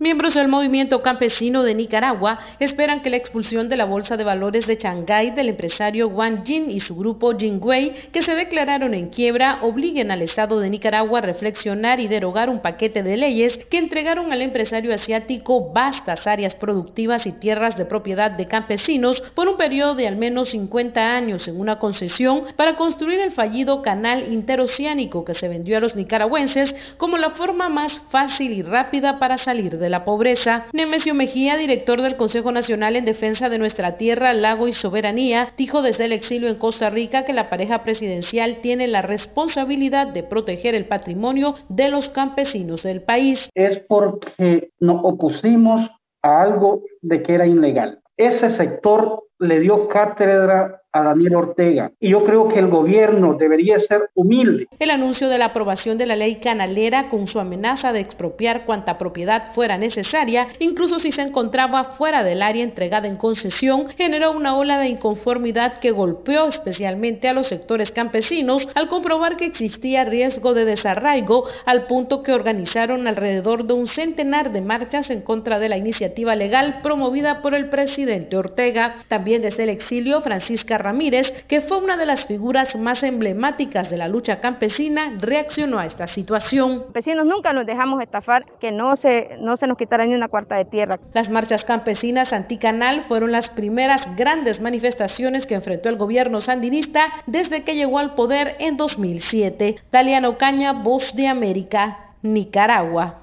Miembros del movimiento campesino de Nicaragua esperan que la expulsión de la Bolsa de Valores de Shanghái del empresario Wang Jin y su grupo Jingwei, que se declararon en quiebra, obliguen al Estado de Nicaragua a reflexionar y derogar un paquete de leyes que entregaron al empresario asiático vastas áreas productivas y tierras de propiedad de campesinos por un periodo de al menos 50 años en una concesión para construir el fallido canal interoceánico que se vendió a los nicaragüenses como la forma más fácil y rápida para salir de la pobreza. Nemesio Mejía, director del Consejo Nacional en Defensa de Nuestra Tierra, Lago y Soberanía, dijo desde el exilio en Costa Rica que la pareja presidencial tiene la responsabilidad de proteger el patrimonio de los campesinos del país. Es porque nos opusimos a algo de que era ilegal. Ese sector le dio cátedra a Daniel Ortega. Y yo creo que el gobierno debería ser humilde. El anuncio de la aprobación de la ley canalera con su amenaza de expropiar cuanta propiedad fuera necesaria, incluso si se encontraba fuera del área entregada en concesión, generó una ola de inconformidad que golpeó especialmente a los sectores campesinos al comprobar que existía riesgo de desarraigo al punto que organizaron alrededor de un centenar de marchas en contra de la iniciativa legal promovida por el presidente Ortega. Desde el exilio, Francisca Ramírez, que fue una de las figuras más emblemáticas de la lucha campesina, reaccionó a esta situación. Campesinos nunca nos dejamos estafar que no se, no se nos quitara ni una cuarta de tierra. Las marchas campesinas anticanal fueron las primeras grandes manifestaciones que enfrentó el gobierno sandinista desde que llegó al poder en 2007. Taliano Caña, Voz de América, Nicaragua.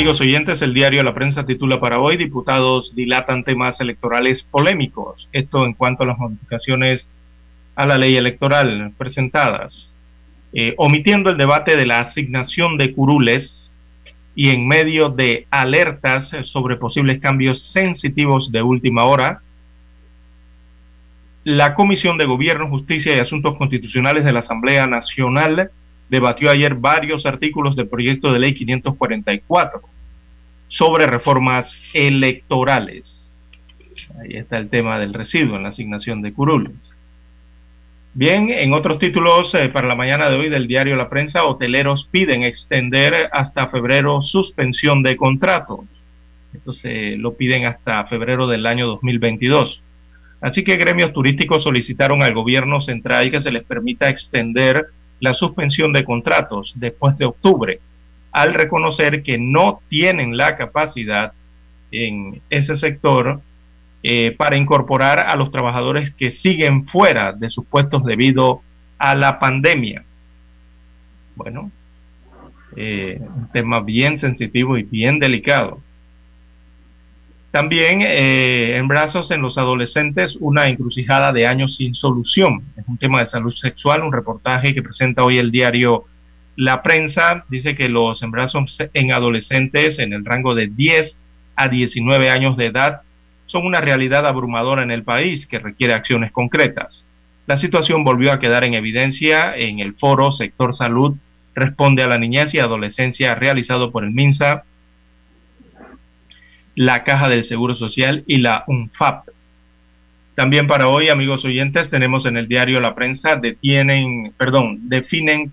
Amigos oyentes, el diario La Prensa titula para hoy, diputados dilatan temas electorales polémicos. Esto en cuanto a las modificaciones a la ley electoral presentadas. Eh, omitiendo el debate de la asignación de curules y en medio de alertas sobre posibles cambios sensitivos de última hora, la Comisión de Gobierno, Justicia y Asuntos Constitucionales de la Asamblea Nacional debatió ayer varios artículos del proyecto de ley 544 sobre reformas electorales. Ahí está el tema del residuo en la asignación de curules. Bien, en otros títulos eh, para la mañana de hoy del diario La Prensa, hoteleros piden extender hasta febrero suspensión de contratos. Esto se lo piden hasta febrero del año 2022. Así que gremios turísticos solicitaron al gobierno central que se les permita extender la suspensión de contratos después de octubre, al reconocer que no tienen la capacidad en ese sector eh, para incorporar a los trabajadores que siguen fuera de sus puestos debido a la pandemia. Bueno, eh, un tema bien sensitivo y bien delicado. También eh, en brazos en los adolescentes, una encrucijada de años sin solución. Es un tema de salud sexual, un reportaje que presenta hoy el diario La Prensa. Dice que los embarazos en adolescentes en el rango de 10 a 19 años de edad son una realidad abrumadora en el país que requiere acciones concretas. La situación volvió a quedar en evidencia en el foro Sector Salud Responde a la Niñez y Adolescencia realizado por el MINSA la Caja del Seguro Social y la UNFAP. También para hoy, amigos oyentes, tenemos en el diario La Prensa, detienen, perdón, definen,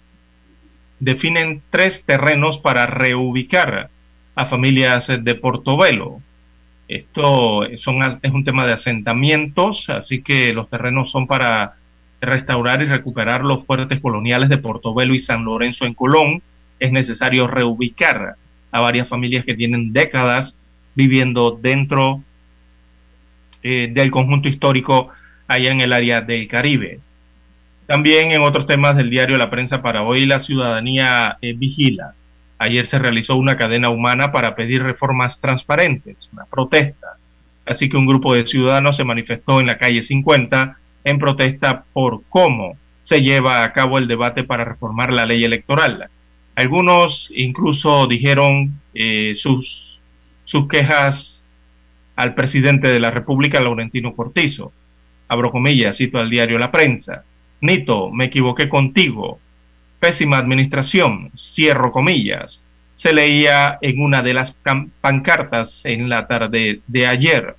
definen tres terrenos para reubicar a familias de Portobelo. Esto son, es un tema de asentamientos, así que los terrenos son para restaurar y recuperar los fuertes coloniales de Portobelo y San Lorenzo en Colón. Es necesario reubicar a varias familias que tienen décadas viviendo dentro eh, del conjunto histórico allá en el área del Caribe. También en otros temas del diario La Prensa para hoy, la ciudadanía eh, vigila. Ayer se realizó una cadena humana para pedir reformas transparentes, una protesta. Así que un grupo de ciudadanos se manifestó en la calle 50 en protesta por cómo se lleva a cabo el debate para reformar la ley electoral. Algunos incluso dijeron eh, sus, sus quejas al presidente de la República, Laurentino Cortizo. Abro comillas, cito al diario La Prensa. Nito, me equivoqué contigo. Pésima administración, cierro comillas. Se leía en una de las pancartas en la tarde de ayer.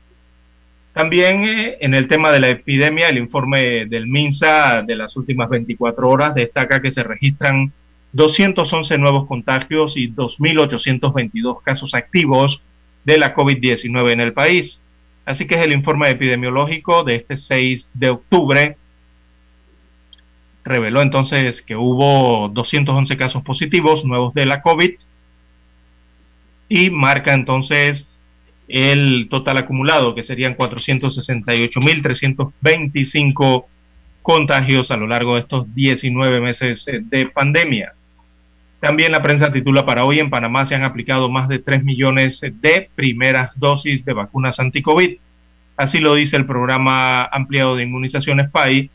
También eh, en el tema de la epidemia, el informe del MINSA de las últimas 24 horas destaca que se registran 211 nuevos contagios y 2.822 casos activos de la COVID-19 en el país. Así que es el informe epidemiológico de este 6 de octubre. Reveló entonces que hubo 211 casos positivos nuevos de la COVID y marca entonces el total acumulado, que serían 468.325 contagios a lo largo de estos 19 meses de pandemia. También la prensa titula para hoy en Panamá se han aplicado más de 3 millones de primeras dosis de vacunas anti-COVID. Así lo dice el programa ampliado de inmunizaciones PAI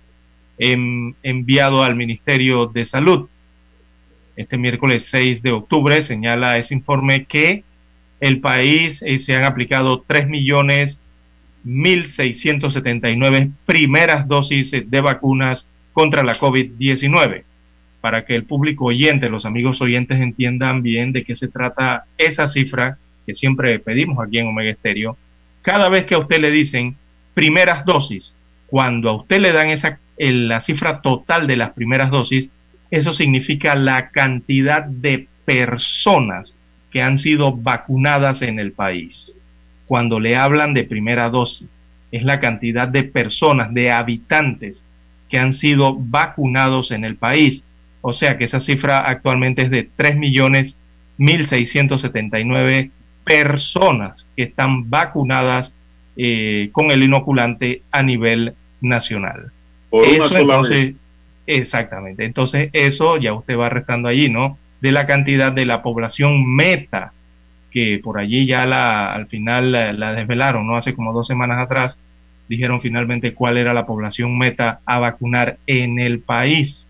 enviado al Ministerio de Salud. Este miércoles 6 de octubre señala ese informe que el país eh, se han aplicado 3 millones 1.679 primeras dosis de vacunas contra la COVID-19 para que el público oyente, los amigos oyentes entiendan bien de qué se trata esa cifra que siempre pedimos aquí en Omega Estéreo. Cada vez que a usted le dicen primeras dosis, cuando a usted le dan esa, la cifra total de las primeras dosis, eso significa la cantidad de personas que han sido vacunadas en el país. Cuando le hablan de primera dosis, es la cantidad de personas, de habitantes que han sido vacunados en el país. O sea que esa cifra actualmente es de 3.169.000 personas que están vacunadas eh, con el inoculante a nivel nacional. Por una sola vez. Exactamente. Entonces eso ya usted va restando allí, ¿no? De la cantidad de la población meta, que por allí ya la, al final la, la desvelaron, ¿no? Hace como dos semanas atrás dijeron finalmente cuál era la población meta a vacunar en el país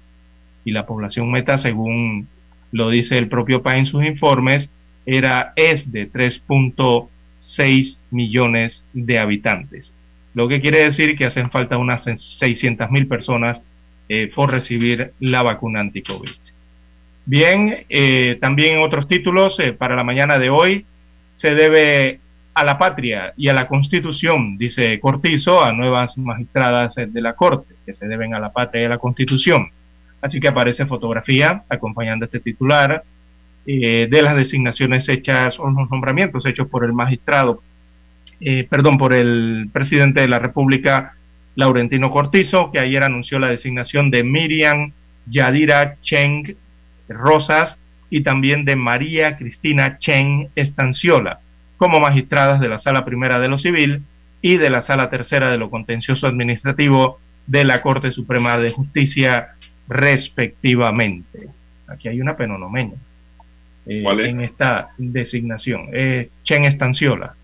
y la población meta, según lo dice el propio PAE en sus informes, era, es de 3.6 millones de habitantes. Lo que quiere decir que hacen falta unas 600 mil personas eh, por recibir la vacuna anti-COVID. Bien, eh, también otros títulos, eh, para la mañana de hoy, se debe a la patria y a la constitución, dice Cortizo, a nuevas magistradas de la Corte, que se deben a la patria y a la constitución. Así que aparece fotografía acompañando este titular eh, de las designaciones hechas o los nombramientos hechos por el magistrado, eh, perdón, por el presidente de la República, Laurentino Cortizo, que ayer anunció la designación de Miriam Yadira Cheng Rosas y también de María Cristina Cheng Estanciola como magistradas de la Sala Primera de lo Civil y de la Sala Tercera de lo Contencioso Administrativo de la Corte Suprema de Justicia respectivamente. Aquí hay una penonomeña eh, en esta designación. Chen Estanciola.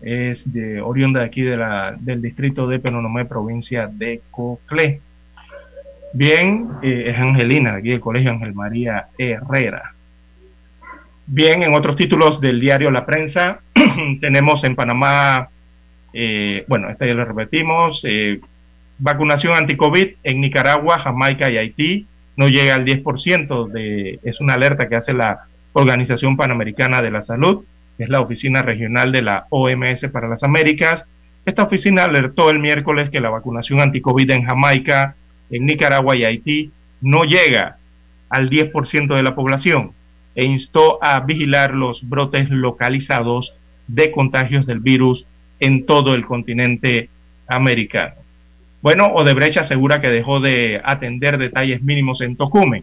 Es de oriunda de aquí de la, del distrito de Penonomé, provincia de Coclé. Bien, eh, es Angelina, aquí del Colegio Ángel María Herrera. Bien, en otros títulos del diario La Prensa, tenemos en Panamá, eh, bueno, esta ya lo repetimos, Vacunación anti-COVID en Nicaragua, Jamaica y Haití no llega al 10%, de, es una alerta que hace la Organización Panamericana de la Salud, que es la oficina regional de la OMS para las Américas, Esta oficina alertó el miércoles que la vacunación anti-COVID en Jamaica, en Nicaragua y Haití no llega al 10% de la población e instó a vigilar los brotes localizados de contagios del virus en todo el continente americano. Bueno, Odebrecht asegura que dejó de atender detalles mínimos en Tocumen,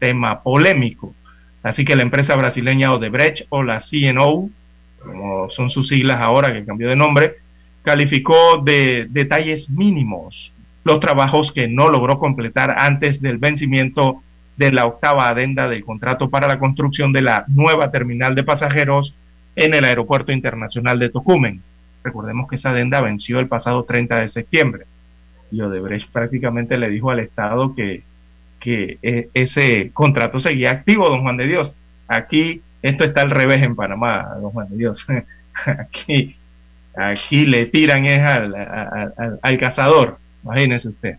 tema polémico. Así que la empresa brasileña Odebrecht o la CNO, como son sus siglas ahora que cambió de nombre, calificó de detalles mínimos los trabajos que no logró completar antes del vencimiento de la octava adenda del contrato para la construcción de la nueva terminal de pasajeros en el Aeropuerto Internacional de Tocumen. Recordemos que esa adenda venció el pasado 30 de septiembre y Odebrecht prácticamente le dijo al Estado que, que e, ese contrato seguía activo, don Juan de Dios. Aquí esto está al revés en Panamá, don Juan de Dios. Aquí, aquí le tiran es al, cazador, imagínese usted.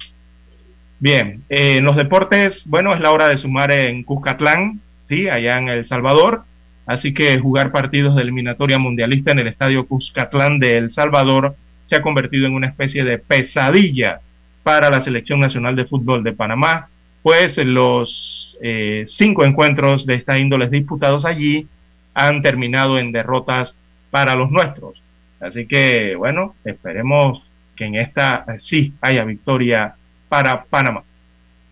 Bien, eh, en los deportes, bueno, es la hora de sumar en Cuscatlán, sí, allá en El Salvador. Así que jugar partidos de eliminatoria mundialista en el estadio Cuscatlán de El Salvador se ha convertido en una especie de pesadilla para la Selección Nacional de Fútbol de Panamá, pues los eh, cinco encuentros de esta índole disputados allí han terminado en derrotas para los nuestros. Así que, bueno, esperemos que en esta eh, sí haya victoria para Panamá.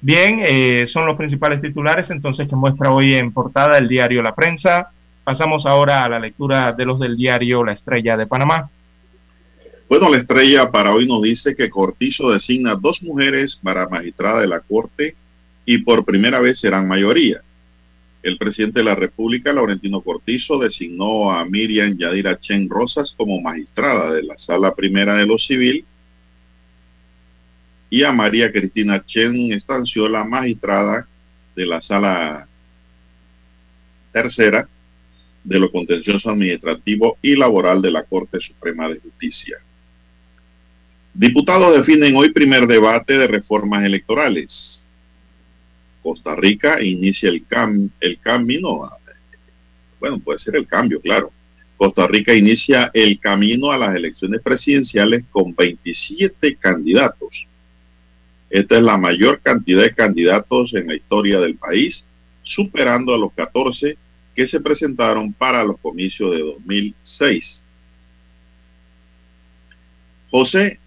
Bien, eh, son los principales titulares entonces que muestra hoy en portada el diario La Prensa. Pasamos ahora a la lectura de los del diario La Estrella de Panamá. Bueno, la estrella para hoy nos dice que Cortizo designa dos mujeres para magistrada de la Corte y por primera vez serán mayoría. El presidente de la República, Laurentino Cortizo, designó a Miriam Yadira Chen Rosas como magistrada de la Sala Primera de lo Civil y a María Cristina Chen Estanciola, magistrada de la Sala Tercera de lo Contencioso Administrativo y Laboral de la Corte Suprema de Justicia. Diputados definen hoy primer debate de reformas electorales. Costa Rica inicia el, el camino, bueno, puede ser el cambio, claro. Costa Rica inicia el camino a las elecciones presidenciales con 27 candidatos. Esta es la mayor cantidad de candidatos en la historia del país, superando a los 14 que se presentaron para los comicios de 2006. José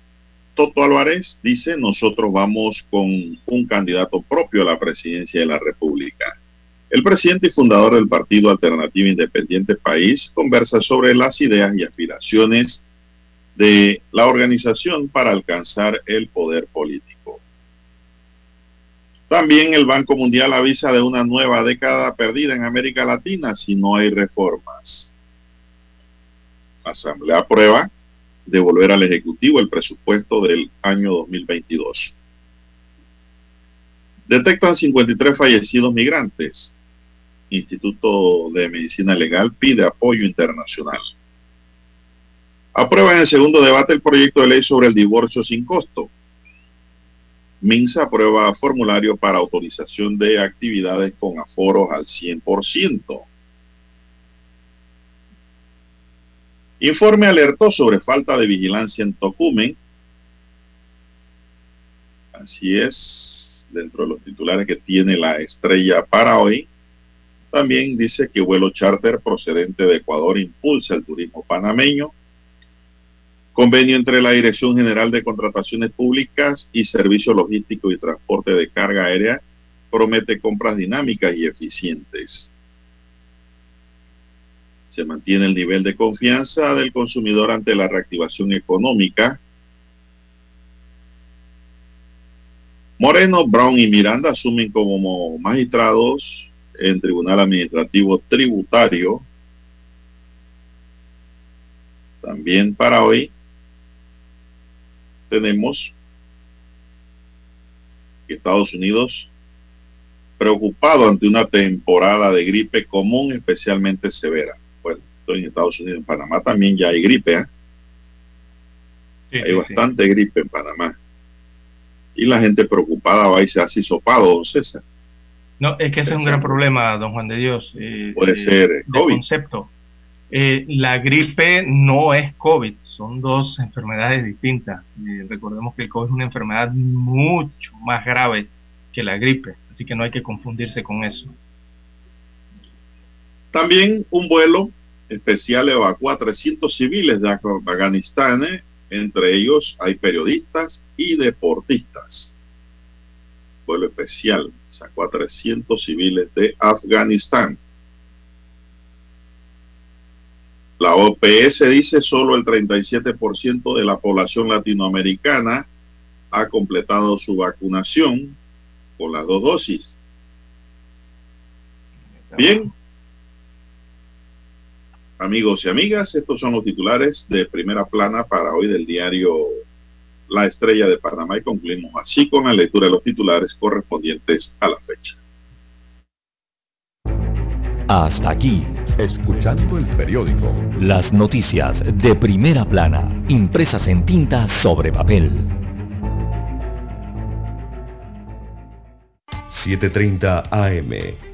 Toto Álvarez dice, nosotros vamos con un candidato propio a la presidencia de la República. El presidente y fundador del Partido Alternativo Independiente País conversa sobre las ideas y aspiraciones de la organización para alcanzar el poder político. También el Banco Mundial avisa de una nueva década perdida en América Latina si no hay reformas. Asamblea aprueba devolver al Ejecutivo el presupuesto del año 2022. Detectan 53 fallecidos migrantes. Instituto de Medicina Legal pide apoyo internacional. Aprueba en el segundo debate el proyecto de ley sobre el divorcio sin costo. MINSA aprueba formulario para autorización de actividades con aforos al 100%. Informe alertó sobre falta de vigilancia en Tocumen. Así es, dentro de los titulares que tiene la estrella para hoy. También dice que vuelo charter procedente de Ecuador impulsa el turismo panameño. Convenio entre la Dirección General de Contrataciones Públicas y Servicio Logístico y Transporte de Carga Aérea promete compras dinámicas y eficientes. Se mantiene el nivel de confianza del consumidor ante la reactivación económica. Moreno, Brown y Miranda asumen como magistrados en Tribunal Administrativo Tributario. También para hoy tenemos Estados Unidos preocupado ante una temporada de gripe común especialmente severa en Estados Unidos, en Panamá también ya hay gripe. ¿eh? hay bastante gripe en Panamá. Y la gente preocupada va y se hace sopado, don César. No, es que ese es un gran problema, don Juan de Dios. Eh, Puede ser COVID. concepto. Eh, la gripe no es COVID, son dos enfermedades distintas. recordemos que el COVID es una enfermedad mucho más grave que la gripe, así que no hay que confundirse con eso. También un vuelo especial evacuó a 300 civiles de Afganistán, entre ellos hay periodistas y deportistas. Vuelo especial sacó a 300 civiles de Afganistán. La OPS dice solo el 37% de la población latinoamericana ha completado su vacunación con las dos dosis. Bien, amigos y amigas, estos son los titulares de primera plana para hoy del diario La Estrella de Panamá y concluimos así con la lectura de los titulares correspondientes a la fecha. Hasta aquí, escuchando el periódico. Las noticias de primera plana, impresas en tinta sobre papel. 7.30 AM.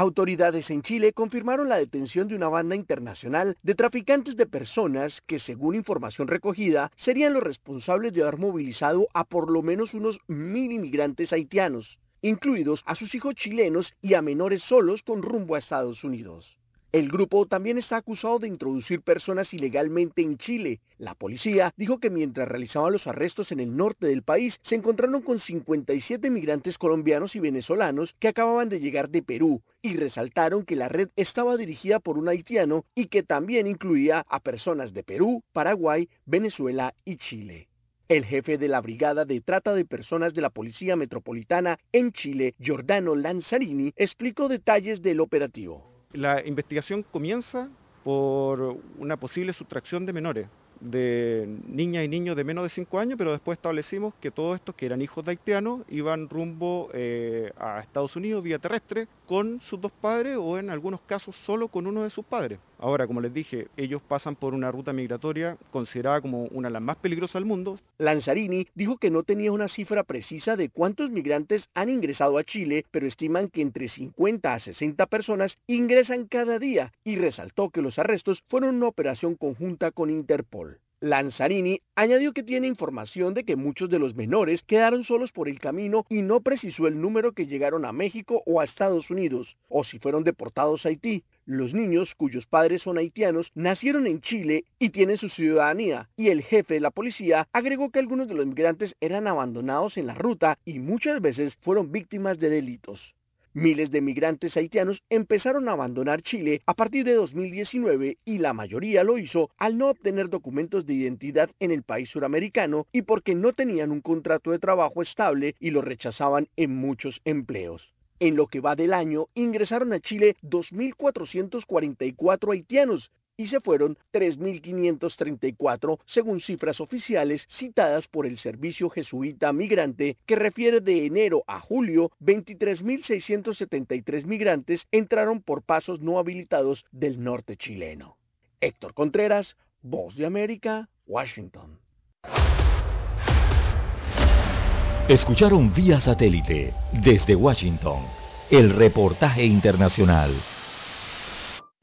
Autoridades en Chile confirmaron la detención de una banda internacional de traficantes de personas que, según información recogida, serían los responsables de haber movilizado a por lo menos unos mil inmigrantes haitianos, incluidos a sus hijos chilenos y a menores solos con rumbo a Estados Unidos. El grupo también está acusado de introducir personas ilegalmente en Chile. La policía dijo que mientras realizaban los arrestos en el norte del país, se encontraron con 57 migrantes colombianos y venezolanos que acababan de llegar de Perú y resaltaron que la red estaba dirigida por un haitiano y que también incluía a personas de Perú, Paraguay, Venezuela y Chile. El jefe de la Brigada de Trata de Personas de la Policía Metropolitana en Chile, Giordano Lanzarini, explicó detalles del operativo. La investigación comienza por una posible sustracción de menores de niñas y niños de menos de 5 años, pero después establecimos que todos estos que eran hijos de haitianos iban rumbo eh, a Estados Unidos vía terrestre con sus dos padres o en algunos casos solo con uno de sus padres. Ahora, como les dije, ellos pasan por una ruta migratoria considerada como una de las más peligrosas del mundo. Lanzarini dijo que no tenía una cifra precisa de cuántos migrantes han ingresado a Chile, pero estiman que entre 50 a 60 personas ingresan cada día y resaltó que los arrestos fueron una operación conjunta con Interpol. Lanzarini añadió que tiene información de que muchos de los menores quedaron solos por el camino y no precisó el número que llegaron a México o a Estados Unidos, o si fueron deportados a Haití. Los niños cuyos padres son haitianos nacieron en Chile y tienen su ciudadanía, y el jefe de la policía agregó que algunos de los migrantes eran abandonados en la ruta y muchas veces fueron víctimas de delitos. Miles de migrantes haitianos empezaron a abandonar Chile a partir de 2019 y la mayoría lo hizo al no obtener documentos de identidad en el país suramericano y porque no tenían un contrato de trabajo estable y lo rechazaban en muchos empleos. En lo que va del año, ingresaron a Chile 2.444 haitianos, y se fueron 3.534 según cifras oficiales citadas por el Servicio Jesuita Migrante que refiere de enero a julio 23.673 migrantes entraron por pasos no habilitados del norte chileno. Héctor Contreras, Voz de América, Washington. Escucharon vía satélite desde Washington el reportaje internacional.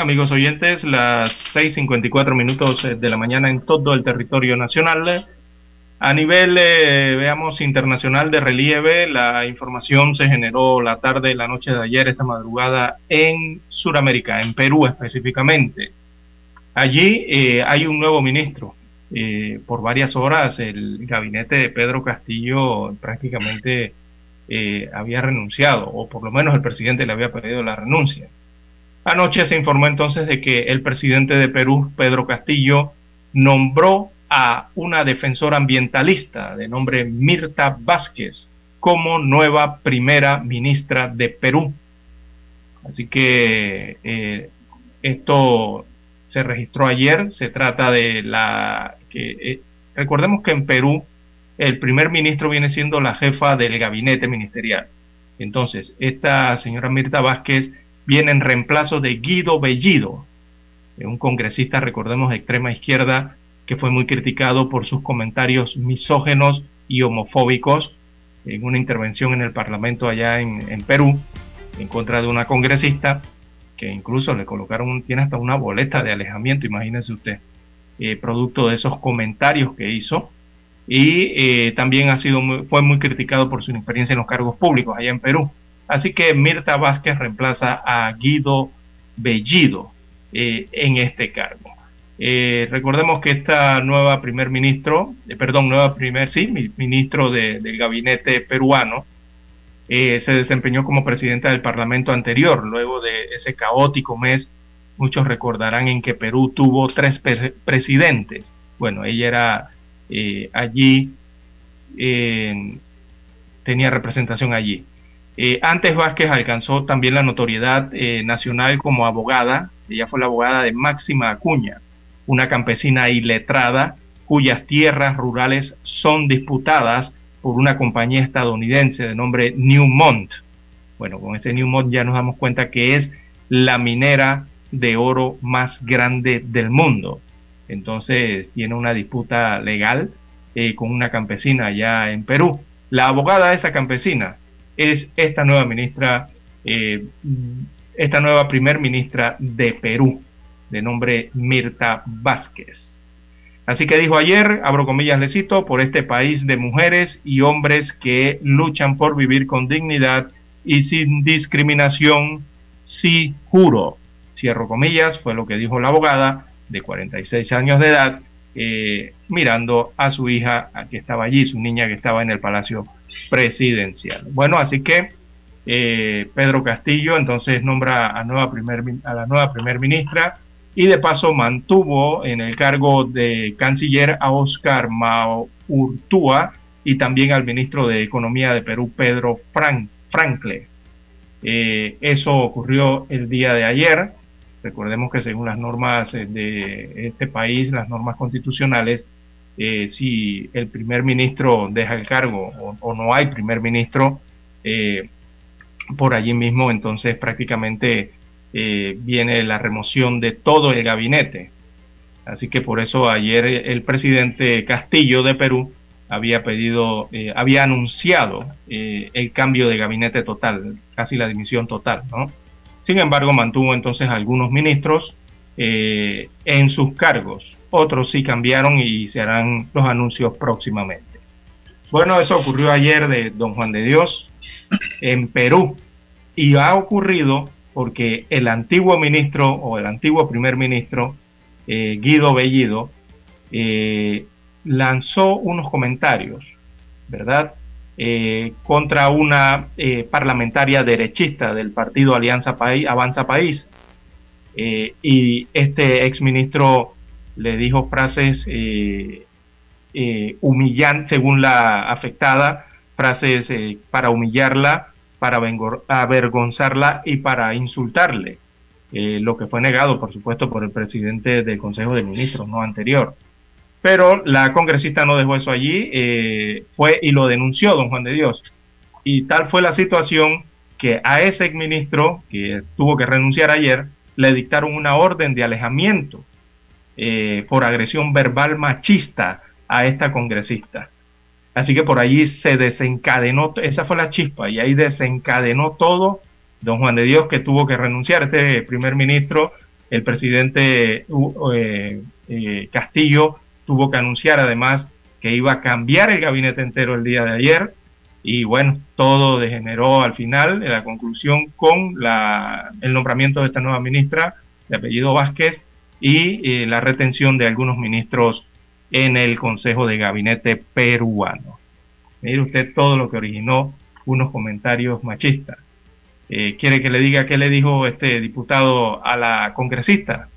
Amigos oyentes, las 6.54 minutos eh, de la mañana en todo el territorio nacional. A nivel, eh, veamos, internacional de relieve, la información se generó la tarde, la noche de ayer, esta madrugada, en Sudamérica, en Perú específicamente. Allí eh, hay un nuevo ministro. por varias horas el gabinete de Pedro Castillo prácticamente había renunciado, o por lo menos el presidente le había pedido la renuncia. Anoche se informó entonces de que el presidente de Perú, Pedro Castillo, nombró a una defensora ambientalista de nombre Mirta Vázquez como nueva primera ministra de Perú. Así que eh, esto se registró ayer. Se trata de la que eh, recordemos que en Perú el primer ministro viene siendo la jefa del gabinete ministerial. Entonces, esta señora Mirta Vázquez viene en reemplazo de Guido Bellido, un congresista, recordemos, de extrema izquierda, que fue muy criticado por sus comentarios misógenos y homofóbicos en una intervención en el Parlamento allá en, Perú, en contra de una congresista, que incluso le colocaron, tiene hasta una boleta de alejamiento, imagínense usted, eh, producto de esos comentarios que hizo. Y eh, también ha sido fue muy criticado por su experiencia en los cargos públicos allá en Perú. Así que Mirta Vázquez reemplaza a Guido Bellido eh, en este cargo. Eh, recordemos que esta nueva primer ministro, eh, perdón, nueva primer, sí, ministro del gabinete peruano, se desempeñó como presidenta del Parlamento anterior, luego de ese caótico mes. Muchos recordarán en que Perú tuvo tres presidentes. Bueno, ella era allí, tenía representación allí. Eh, antes Vázquez alcanzó también la notoriedad eh, nacional como abogada. Ella fue la abogada de Máxima Acuña, una campesina iletrada cuyas tierras rurales son disputadas por una compañía estadounidense de nombre Newmont. Bueno, con ese Newmont ya nos damos cuenta que es la minera de oro más grande del mundo. Entonces tiene una disputa legal eh, con una campesina allá en Perú. La abogada de esa campesina es esta nueva ministra, eh, esta nueva primer ministra de Perú, de nombre Mirta Vázquez. Así que dijo ayer, abro comillas, le cito, por este país de mujeres y hombres que luchan por vivir con dignidad y sin discriminación, sí juro. Cierro comillas, fue lo que dijo la abogada de 46 años de edad, eh, mirando a su hija que estaba allí, su niña que estaba en el Palacio presidencial. Bueno, así que eh, Pedro Castillo entonces nombra a, nueva primer, a la nueva primer ministra y de paso mantuvo en el cargo de canciller a Oscar Maurtúa y también al ministro de Economía de Perú, Pedro Frank, Frankle. Eh, eso ocurrió el día de ayer. Recordemos que según las normas eh, de este país, las normas constitucionales, eh, si el primer ministro deja el cargo o, no hay primer ministro eh, por allí mismo, entonces prácticamente eh, viene la remoción de todo el gabinete. Así que por eso ayer el presidente Castillo de Perú había pedido, había anunciado el cambio de gabinete total, casi la dimisión total, ¿no? Sin embargo, mantuvo entonces algunos ministros en sus cargos otros sí cambiaron y se harán los anuncios próximamente. Bueno, eso ocurrió ayer de Don Juan de Dios en Perú y ha ocurrido porque el antiguo ministro o el antiguo primer ministro eh, Guido Bellido eh, lanzó unos comentarios, ¿verdad? Eh, contra una parlamentaria derechista del partido Alianza País, Avanza País. y este exministro le dijo frases humillantes, según la afectada, frases para humillarla, para avergonzarla y para insultarle. lo que fue negado, por supuesto, por el presidente del Consejo de Ministros, no anterior. Pero la congresista no dejó eso allí, eh, fue y lo denunció don Juan de Dios. Y tal fue la situación que a ese ministro, que tuvo que renunciar ayer, le dictaron una orden de alejamiento eh, por agresión verbal machista a esta congresista. Así que por allí se desencadenó, esa fue la chispa, y ahí desencadenó todo don Juan de Dios que tuvo que renunciar, este primer ministro, el presidente eh, Castillo, tuvo que anunciar además que iba a cambiar el gabinete entero el día de ayer y bueno, todo degeneró al final, en la conclusión, con el nombramiento de esta nueva ministra de apellido Vázquez y eh, la retención de algunos ministros en el Consejo de Gabinete peruano. Mire usted todo lo que originó unos comentarios machistas. Eh, ¿Quiere que le diga qué le dijo este diputado a la congresista?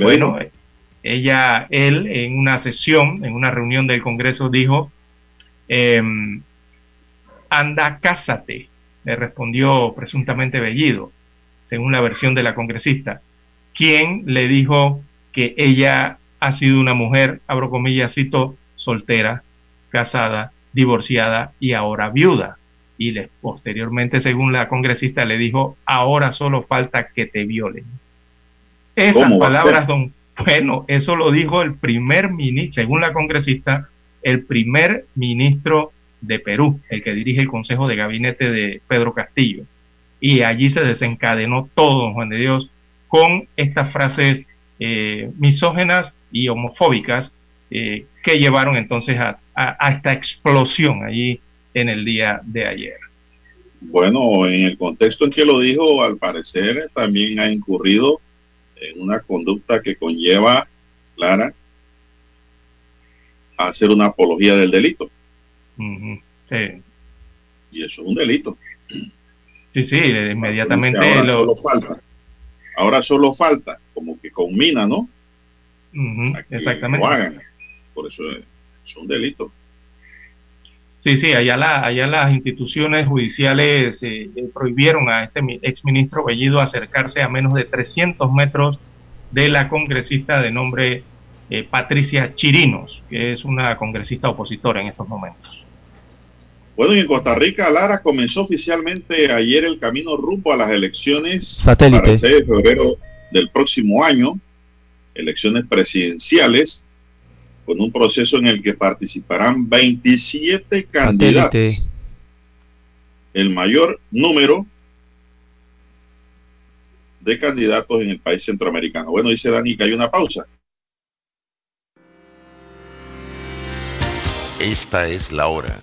bueno, ella, él, en una sesión, en una reunión del Congreso, dijo, em, anda, cásate, le respondió presuntamente Bellido, según la versión de la congresista, quien le dijo que ella ha sido una mujer, abro comillas, cito, soltera, casada, divorciada y ahora viuda. Y le, posteriormente, según la congresista, le dijo, ahora solo falta que te violen. Esas palabras, don bueno, eso lo dijo el primer ministro, según la congresista, el primer ministro de Perú, el que dirige el Consejo de Gabinete de Pedro Castillo. Y allí se desencadenó todo, Juan de Dios, con estas frases eh, misógenas y homofóbicas eh, que llevaron entonces a, a, esta explosión allí en el día de ayer. Bueno, en el contexto en que lo dijo, al parecer también ha incurrido en una conducta que conlleva, Clara, a hacer una apología del delito. sí. Y eso es un delito. Sí, sí, inmediatamente. Ahora solo falta. Ahora solo falta, como que combina, ¿no? exactamente. Por eso es, un delito. Sí, sí, allá, la, allá las instituciones judiciales eh, eh, prohibieron a este exministro Bellido acercarse a menos de 300 metros de la congresista de nombre eh, Patricia Chirinos, que es una congresista opositora en estos momentos. Bueno, y en Costa Rica, Lara comenzó oficialmente ayer el camino rumbo a las elecciones Satélite. para el 6 de febrero del próximo año, elecciones presidenciales con un proceso en el que participarán 27 candidatos. El mayor número de candidatos en el país centroamericano. Bueno, dice Dani que hay una pausa. Esta es la hora.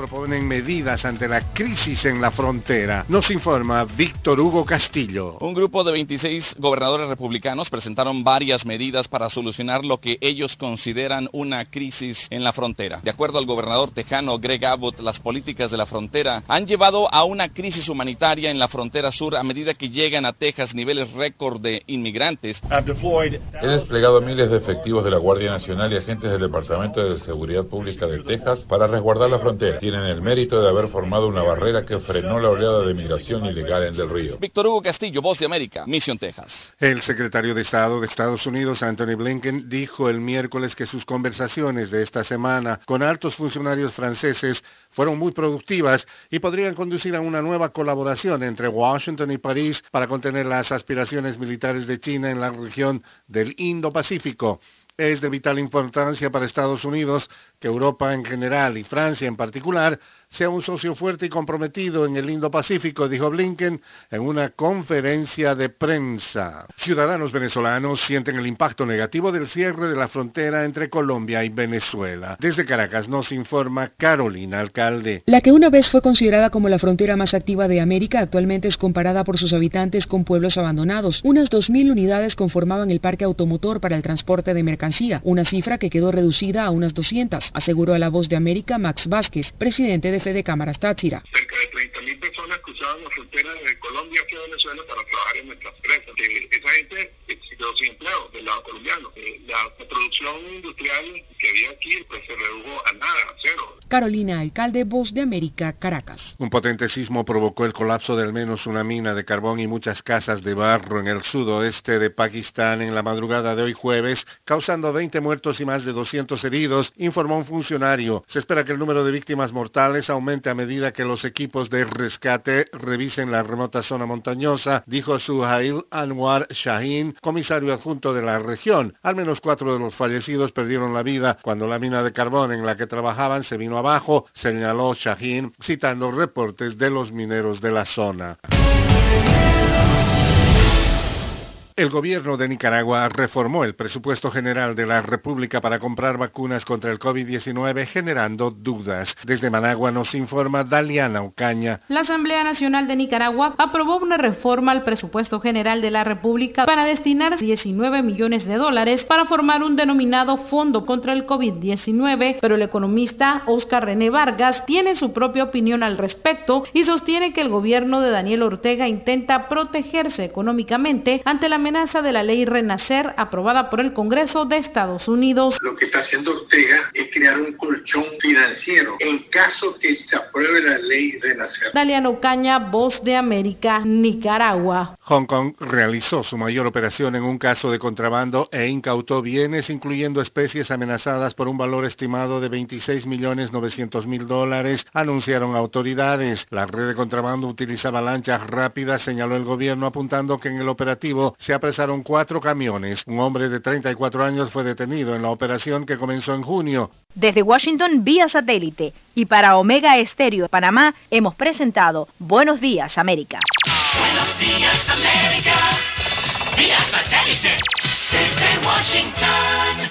Proponen medidas ante la crisis en la frontera. Nos informa Víctor Hugo Castillo. Un grupo de 26 gobernadores republicanos presentaron varias medidas para solucionar lo que ellos consideran una crisis en la frontera. De acuerdo al gobernador tejano Greg Abbott, las políticas de la frontera han llevado a una crisis humanitaria en la frontera sur a medida que llegan a Texas niveles récord de inmigrantes. He desplegado miles de efectivos de la Guardia Nacional y agentes del Departamento de Seguridad Pública de Texas para resguardar la frontera. Tienen el mérito de haber formado una barrera que frenó la oleada de migración ilegal en Del Río. Víctor Hugo Castillo, Voz de América, Mission, Texas. El secretario de Estado de Estados Unidos, Anthony Blinken, dijo el miércoles que sus conversaciones de esta semana con altos funcionarios franceses fueron muy productivas y podrían conducir a una nueva colaboración entre Washington y París para contener las aspiraciones militares de China en la región del Indo-Pacífico. Es de vital importancia para Estados Unidos que Europa en general y Francia en particular sea un socio fuerte y comprometido en el Indo-Pacífico, dijo Blinken en una conferencia de prensa. Ciudadanos venezolanos sienten el impacto negativo del cierre de la frontera entre Colombia y Venezuela. Desde Caracas nos informa Carolina Alcalde. La que una vez fue considerada como la frontera más activa de América actualmente es comparada por sus habitantes con pueblos abandonados. Unas 2.000 unidades conformaban el parque automotor para el transporte de mercancía, una cifra que quedó reducida a unas 200, aseguró a la voz de América Max Vázquez, presidente de Fede Cámaras Táchira. Cerca de 30.000 personas cruzaban la frontera de Colombia hacia Venezuela para trabajar en nuestras empresas. Eh, esa gente se quedó sin empleo del lado colombiano. Eh, la, la producción industrial que había aquí pues, se redujo a nada, a cero. Carolina Alcalde, voz de América, Caracas. Un potente sismo provocó el colapso de al menos una mina de carbón y muchas casas de barro en el sudoeste de Pakistán en la madrugada de hoy jueves, causando 20 muertos y más de 200 heridos, informó un funcionario. Se espera que el número de víctimas mortales aumente a medida que los equipos de rescate revisen la remota zona montañosa, dijo Suhail Anwar Shahin, comisario adjunto de la región. Al menos cuatro de los fallecidos perdieron la vida cuando la mina de carbón en la que trabajaban se vino abajo, señaló Shahin, citando reportes de los mineros de la zona. El gobierno de Nicaragua reformó el presupuesto general de la República para comprar vacunas contra el COVID-19 generando dudas. Desde Managua nos informa Daliana Ocaña. La Asamblea Nacional de Nicaragua aprobó una reforma al presupuesto general de la República para destinar 19 millones de dólares para formar un denominado Fondo contra el COVID-19, pero el economista Oscar René Vargas tiene su propia opinión al respecto y sostiene que el gobierno de Daniel Ortega intenta protegerse económicamente ante la amenaza de la ley Renacer aprobada por el Congreso de Estados Unidos. Lo que está haciendo Ortega es crear un colchón financiero en caso que se apruebe la ley Renacer. Daliano Caña, Voz de América, Nicaragua. Hong Kong realizó su mayor operación en un caso de contrabando e incautó bienes, incluyendo especies amenazadas por un valor estimado de 26 millones 900 mil dólares, anunciaron autoridades. La red de contrabando utilizaba lanchas rápidas, señaló el gobierno, apuntando que en el operativo se apresaron cuatro camiones. Un hombre de 34 años fue detenido en la operación que comenzó en junio. Desde Washington vía satélite y para Omega Estéreo de Panamá hemos presentado Buenos Días América. Buenos días, América. Vía satélite. Desde Washington.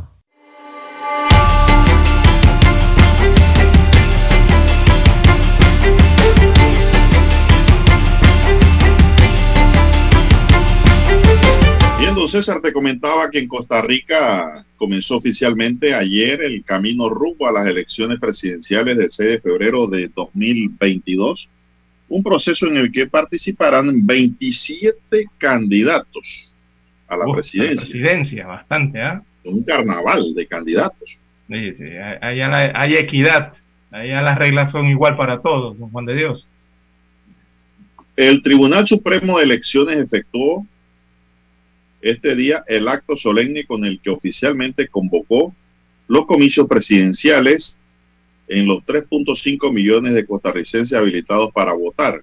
César, te comentaba que en Costa Rica comenzó oficialmente ayer el camino rumbo a las elecciones presidenciales del 6 de febrero de 2022, un proceso en el que participarán 27 candidatos a la Uf, presidencia. presidencia, bastante, ¿ah? Un carnaval de candidatos. Sí, sí, la- hay equidad, allá las reglas son igual para todos, don Juan de Dios. El Tribunal Supremo de Elecciones efectuó este día el acto solemne con el que oficialmente convocó los comicios presidenciales en los 3.5 millones de costarricenses habilitados para votar.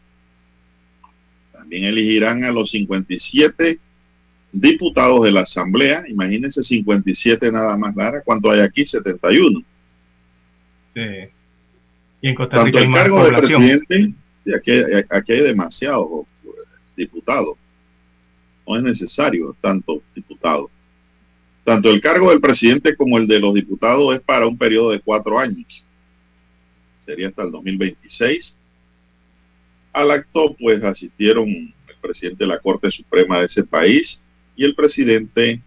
También elegirán a los 57 diputados de la Asamblea. Imagínense 57 nada más, Lara. ¿Cuánto hay aquí? 71. Sí. Y en Costa Tanto Rica hay el cargo de presidente, sí, aquí, hay- aquí hay demasiados diputados. No es necesario tantos diputados. Tanto el cargo del presidente como el de los diputados es para un periodo de cuatro años. Sería hasta el 2026. Al acto pues asistieron el presidente de la Corte Suprema de ese país y el presidente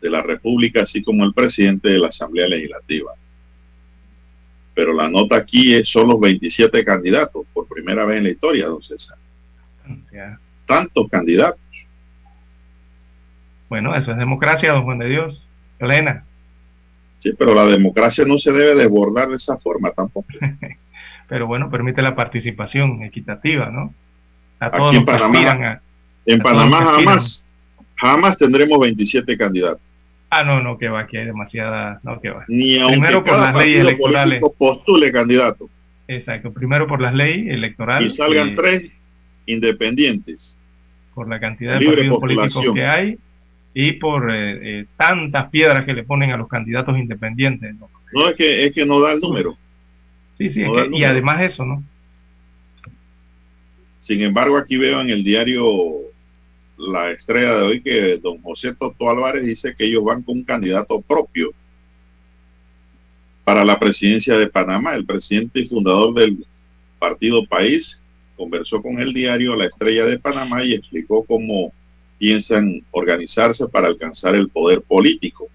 de la República, así como el presidente de la Asamblea Legislativa. Pero la nota aquí es, son los 27 candidatos, por primera vez en la historia, don César. Tantos candidatos. Bueno, eso es democracia, don Juan de Dios. Elena. Sí, pero la democracia no se debe desbordar de esa forma tampoco. Pero bueno, permite la participación equitativa, ¿no? A todos Aquí en los que aspiran Panamá, a- en a Panamá jamás, jamás tendremos 27 candidatos. Ah, no, no, que va, aquí hay demasiada, no, que va. Ni aunque Primero por las leyes electorales. postule candidato Exacto, primero por las leyes electorales. y salgan tres independientes. por la cantidad de partidos políticos que hay y por eh, eh, tantas piedras que le ponen a los candidatos independientes. ¿no? No es que es que no da el número. Sí, sí, No es que- y además eso, ¿no? Sin embargo, aquí veo en el diario La Estrella de hoy que don José Toto Álvarez dice que ellos van con un candidato propio para la presidencia de Panamá. El presidente y fundador del partido País conversó con el diario La Estrella de Panamá y explicó cómo piensan organizarse para alcanzar el poder político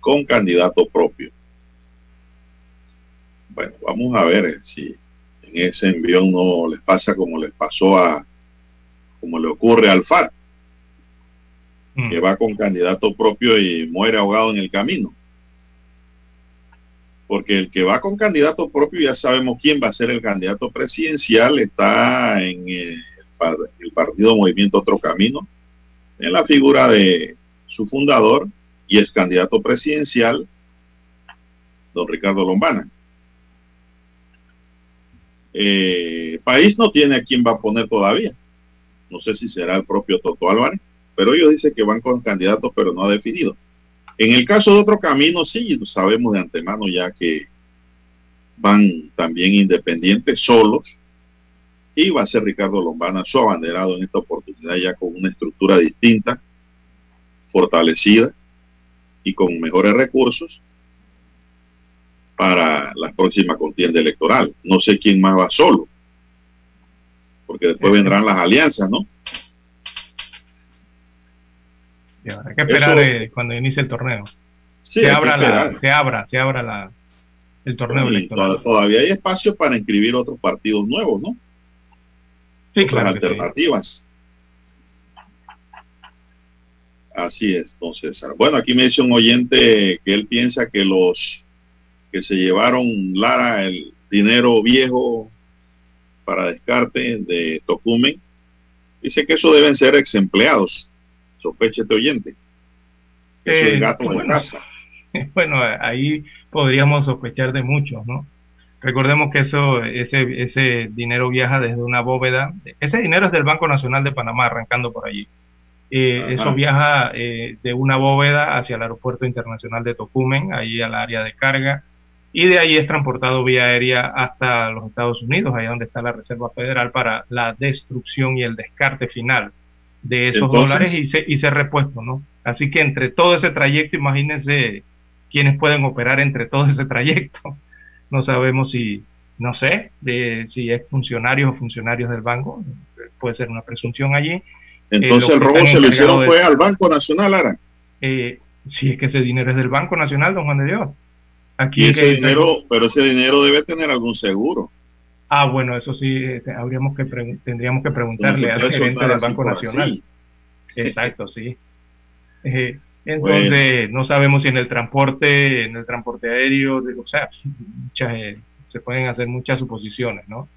con candidato propio. Bueno, vamos a ver eh, si en ese envión no les pasa como les pasó a, como le ocurre al FARC, Mm. que va con candidato propio y muere ahogado en el camino. Porque el que va con candidato propio ya sabemos quién va a ser el candidato presidencial, está en el, par- el partido Movimiento Otro Camino, en la figura de su fundador y es candidato presidencial, don Ricardo Lombana. Eh, país no tiene a quién va a poner todavía. No sé si será el propio Toto Álvarez, pero ellos dicen que van con candidatos, pero no ha definido. En el caso de otro camino, sí, sabemos de antemano ya que van también independientes, solos, y va a ser Ricardo Lombana su abanderado en esta oportunidad ya con una estructura distinta, fortalecida y con mejores recursos para la próxima contienda electoral. No sé quién más va solo, porque después vendrán las alianzas, ¿no? Y habrá que esperar Eso- eh, cuando inicie el torneo. Sí, se, abra la, se abra, se abra la, el torneo electoral. to- todavía hay espacio para inscribir otros partidos nuevos, ¿no? Sí, claro alternativas. Así es, don César. Bueno, aquí me dice un oyente que él piensa que los que se llevaron Lara el dinero viejo para descarte de Tocumen, dice que eso deben ser ex empleados. Sospecha este oyente. Que eso Eh, es gato de bueno. casa. Bueno, ahí podríamos sospechar de muchos, ¿no? Recordemos que eso, ese, ese dinero viaja desde una bóveda. Ese dinero es del Banco Nacional de Panamá, arrancando por allí. Eh, eso viaja eh, de una bóveda hacia el Aeropuerto Internacional de Tocumen, ahí al área de carga, y de ahí es transportado vía aérea hasta los Estados Unidos, allá donde está la Reserva Federal para la destrucción y el descarte final de esos Entonces- dólares y, se, y ser repuesto, ¿no? Así que entre todo ese trayecto, imagínense quiénes pueden operar entre todo ese trayecto. No sabemos si, no sé, de, si es funcionarios o funcionarios del banco, puede ser una presunción allí. Entonces Eh, el robo se lo hicieron fue al Banco Nacional, Lara. Eh, si es que ese dinero es del Banco Nacional, don Juan de Dios. Aquí Y que- ese dinero, pero ese dinero debe tener algún seguro. Ah, bueno, eso sí, eh, habríamos que tendríamos que preguntarle al gerente del Banco Nacional. así. Exacto, sí. Eh, entonces, no sabemos si en el transporte, en el transporte aéreo, de- o sea, muchas, eh, se pueden hacer muchas suposiciones, ¿no?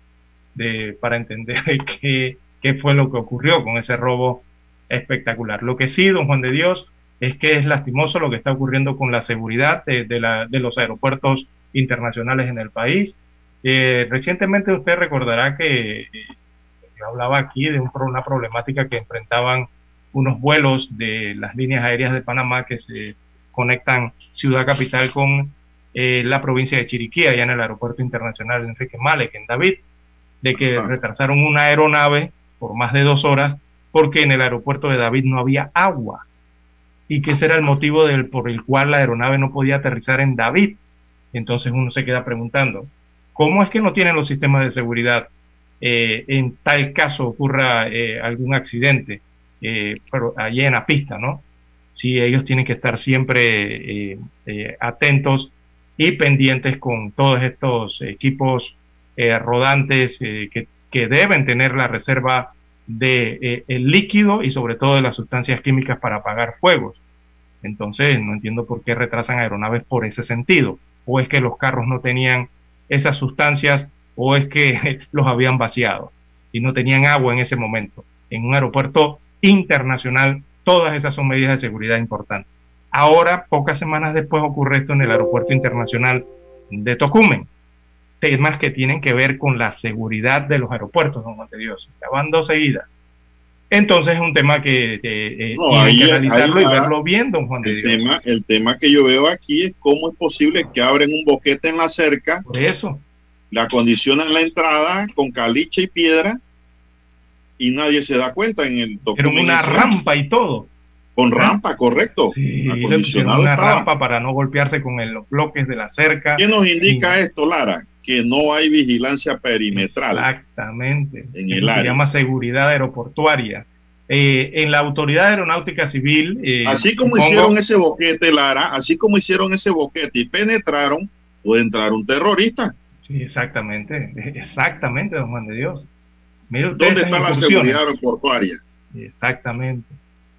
De, para entender qué, qué fue lo que ocurrió con ese robo espectacular. Lo que sí, don Juan de Dios, es que es lastimoso lo que está ocurriendo con la seguridad de, la- de los aeropuertos internacionales en el país. Eh, recientemente usted recordará que eh, yo hablaba aquí de un una problemática que enfrentaban unos vuelos de las líneas aéreas de Panamá que se conectan Ciudad Capital con eh, la provincia de Chiriquí, allá en el Aeropuerto Internacional Enrique Malek, en David, de que retrasaron una aeronave por más de dos horas porque en el aeropuerto de David no había agua. Y que ese era el motivo del, por el cual la aeronave no podía aterrizar en David. Entonces uno se queda preguntando, ¿cómo es que no tienen los sistemas de seguridad eh, en tal caso ocurra eh, algún accidente eh, pero allí en la pista, ¿no? Sí, ellos tienen que estar siempre atentos y pendientes con todos estos equipos rodantes que, que, deben tener la reserva de líquido y sobre todo de las sustancias químicas para apagar fuegos. Entonces, no entiendo por qué retrasan aeronaves por ese sentido. O es que los carros no tenían esas sustancias o es que los habían vaciado y no tenían agua en ese momento. En un aeropuerto internacional, todas esas son medidas de seguridad importantes. Ahora, pocas semanas después, ocurre esto en el aeropuerto internacional de Tocumen. Temas que tienen que ver con la seguridad de los aeropuertos, don Juan de Dios. Van dos seguidas. Entonces es un tema que eh, hay que analizarlo y verlo bien, don Juan de el Tema, el tema que yo veo aquí es cómo es posible que abren un boquete en la cerca. Por eso la acondicionan la entrada con caliche y piedra y nadie se da cuenta en el Pero una rampa y todo. Con rampa, correcto. Sí, acondicionado una rampa para no golpearse con los bloques de la cerca. ¿Qué nos indica esto, Lara? Que no hay vigilancia perimetral. Exactamente. En el área. Se llama seguridad aeroportuaria. Eh, en la Autoridad Aeronáutica Civil. Eh, así como hicieron ese boquete, Lara, así como hicieron ese boquete y penetraron, puede entrar un terrorista exactamente, exactamente, don Juan de Dios. ¿Dónde está la seguridad aeroportuaria? Exactamente.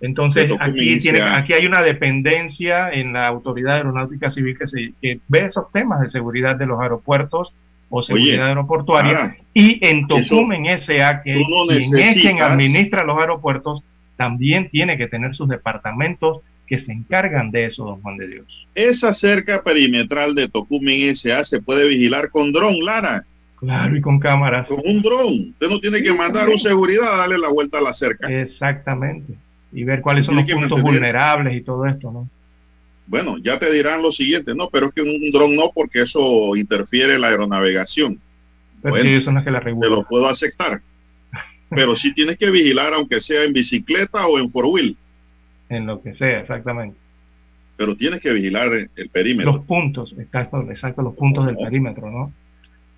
Entonces, aquí, tiene, aquí hay una dependencia en la Autoridad Aeronáutica Civil que, se, ve esos temas de seguridad de los aeropuertos o seguridad aeroportuaria. y en Tocumen S.A., que quien es quien administra los aeropuertos, también tiene que tener sus departamentos que se encargan de eso, don Juan de Dios. Esa cerca perimetral de Tocumen S.A. se puede vigilar con dron, Lara. Claro, y con cámaras. Con un dron. Usted no tiene que mandar un seguridad a darle la vuelta a la cerca. Exactamente. Y ver cuáles son los puntos vulnerables y todo esto, ¿no? Bueno, ya te dirán lo siguiente, no, pero es que un dron no, porque eso interfiere en la aeronavegación. Pero sí, eso no es que la regula. Te lo puedo aceptar. pero sí tienes que vigilar, aunque sea en bicicleta o en four wheel en lo que sea, exactamente. Pero tienes que vigilar el perímetro. Los puntos, exacto, exacto los puntos del perímetro, ¿no?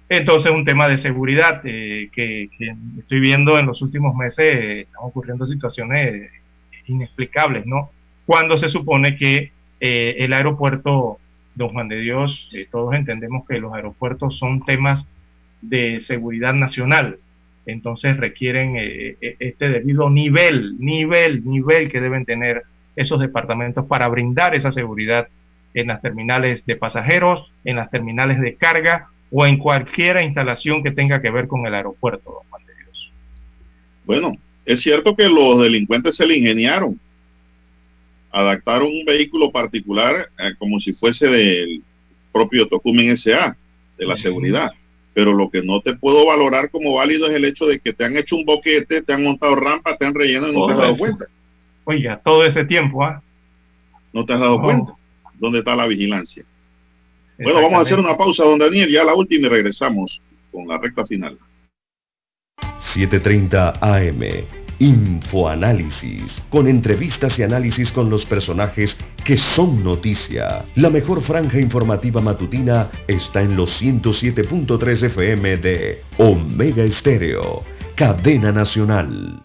Entonces, un tema de seguridad eh, que, estoy viendo en los últimos meses, eh, están ocurriendo situaciones inexplicables, ¿no? Cuando se supone que eh, el aeropuerto Don Juan de Dios, todos entendemos que los aeropuertos son temas de seguridad nacional, entonces requieren eh, eh, este debido nivel, nivel, nivel que deben tener esos departamentos para brindar esa seguridad en las terminales de pasajeros, en las terminales de carga o en cualquier instalación que tenga que ver con el aeropuerto, don Juan de Dios. Bueno, es cierto que los delincuentes se le ingeniaron. Adaptaron un vehículo particular eh, como si fuese del propio Tocumen SA, de la seguridad pero lo que no te puedo valorar como válido es el hecho de que te han hecho un boquete, te han montado rampa, te han relleno y no te has dado cuenta. Oye, todo ese tiempo, ¿ah? No te has dado cuenta. ¿Dónde está la vigilancia? Bueno, vamos a hacer una pausa, don Daniel, ya la última y regresamos con la recta final. 7.30 AM Infoanálisis, con entrevistas y análisis con los personajes que son noticia. La mejor franja informativa matutina está en los 107.3 FM de Omega Estéreo, cadena nacional.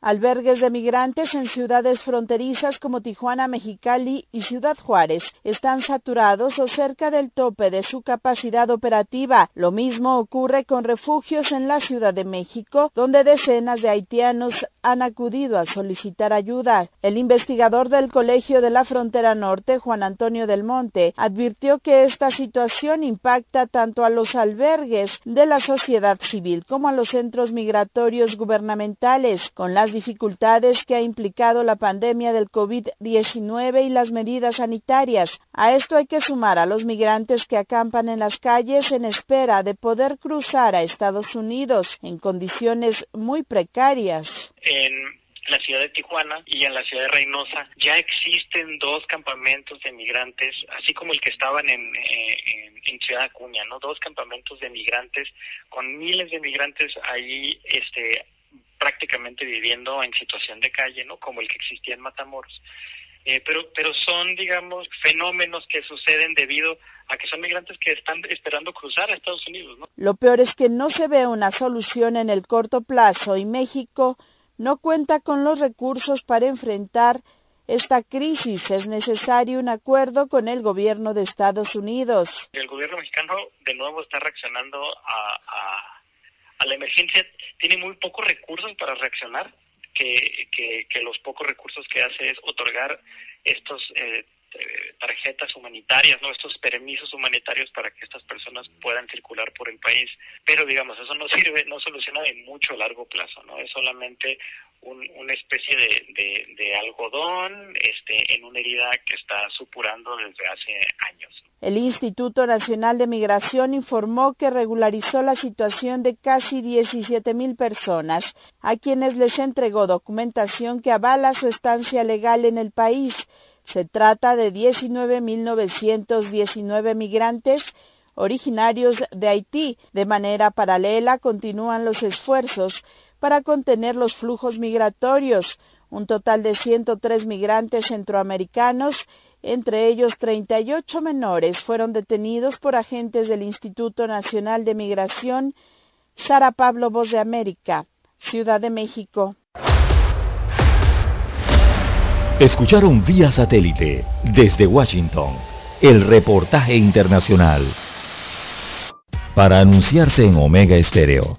Albergues de migrantes en ciudades fronterizas como Tijuana, Mexicali y Ciudad Juárez están saturados o cerca del tope de su capacidad operativa. Lo mismo ocurre con refugios en la Ciudad de México, donde decenas de haitianos han acudido a solicitar ayuda. El investigador del Colegio de la Frontera Norte, Juan Antonio del Monte, advirtió que esta situación impacta tanto a los albergues de la sociedad civil como a los centros migratorios gubernamentales, con las dificultades que ha implicado la pandemia del COVID-19 y las medidas sanitarias. A esto hay que sumar a los migrantes que acampan en las calles en espera de poder cruzar a Estados Unidos en condiciones muy precarias. En la ciudad de Tijuana y en la ciudad de Reynosa ya existen dos campamentos de migrantes, así como el que estaban en, eh, en, en Ciudad Acuña, ¿no? Dos campamentos de migrantes con miles de migrantes ahí, este, prácticamente viviendo en situación de calle, ¿no? Como el que existía en Matamoros. Eh, pero, pero son, digamos, fenómenos que suceden debido a que son migrantes que están esperando cruzar a Estados Unidos, ¿no? Lo peor es que no se ve una solución en el corto plazo y México no cuenta con los recursos para enfrentar esta crisis. Es necesario un acuerdo con el gobierno de Estados Unidos. El gobierno mexicano de nuevo está reaccionando a, a, a la emergencia. Tiene muy pocos recursos para reaccionar, que, que, que los pocos recursos que hace es otorgar estos eh, eh, tarjetas humanitarias, no estos permisos humanitarios para que estas personas puedan circular por el país. Pero digamos, eso no sirve, no soluciona de mucho largo plazo, ¿no? Es solamente un, una especie de algodón este, en una herida que está supurando desde hace años. El Instituto Nacional de Migración informó que regularizó la situación de casi 17 mil personas, a quienes les entregó documentación que avala su estancia legal en el país. Se trata de 19.919 migrantes originarios de Haití. De manera paralela continúan los esfuerzos para contener los flujos migratorios. Un total de 103 migrantes centroamericanos, entre ellos 38 menores, fueron detenidos por agentes del Instituto Nacional de Migración. Sara Pablo, Voz de América, Ciudad de México. Escucharon vía satélite desde Washington el reportaje internacional. Para anunciarse en Omega Estéreo,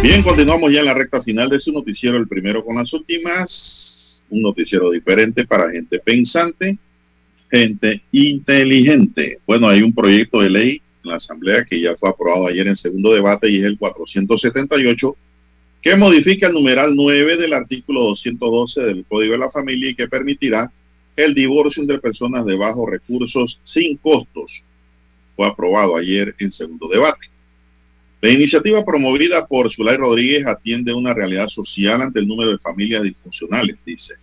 Bien, continuamos ya en la recta final de su noticiero, el primero con las últimas. Un noticiero diferente para gente pensante, gente inteligente. Bueno, hay un proyecto de ley en la Asamblea que ya fue aprobado ayer en segundo debate y es el 478, que modifica el numeral 9 del artículo 212 del Código de la Familia y que permitirá el divorcio entre personas de bajos recursos sin costos. Fue aprobado ayer en segundo debate. La iniciativa promovida por Zulay Rodríguez atiende una realidad social ante el número de familias disfuncionales, dice.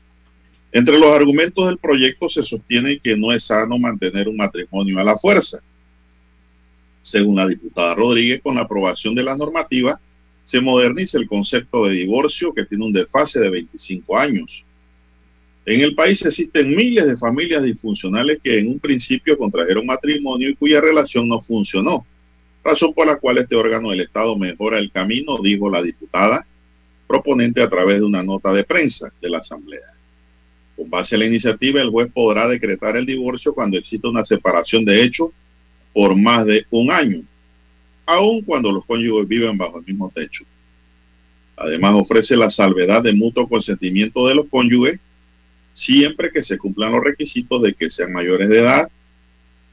Entre los argumentos del proyecto se sostiene que no es sano mantener un matrimonio a la fuerza. Según la diputada Rodríguez, con la aprobación de la normativa, se moderniza el concepto de divorcio que tiene un desfase de 25 años. En el país existen miles de familias disfuncionales que en un principio contrajeron matrimonio y cuya relación no funcionó razón por la cual este órgano del Estado mejora el camino, dijo la diputada proponente a través de una nota de prensa de la Asamblea. Con base a la iniciativa, el juez podrá decretar el divorcio cuando exista una separación de hecho por más de un año, aun cuando los cónyuges viven bajo el mismo techo. Además, ofrece la salvedad de mutuo consentimiento de los cónyuges siempre que se cumplan los requisitos de que sean mayores de edad,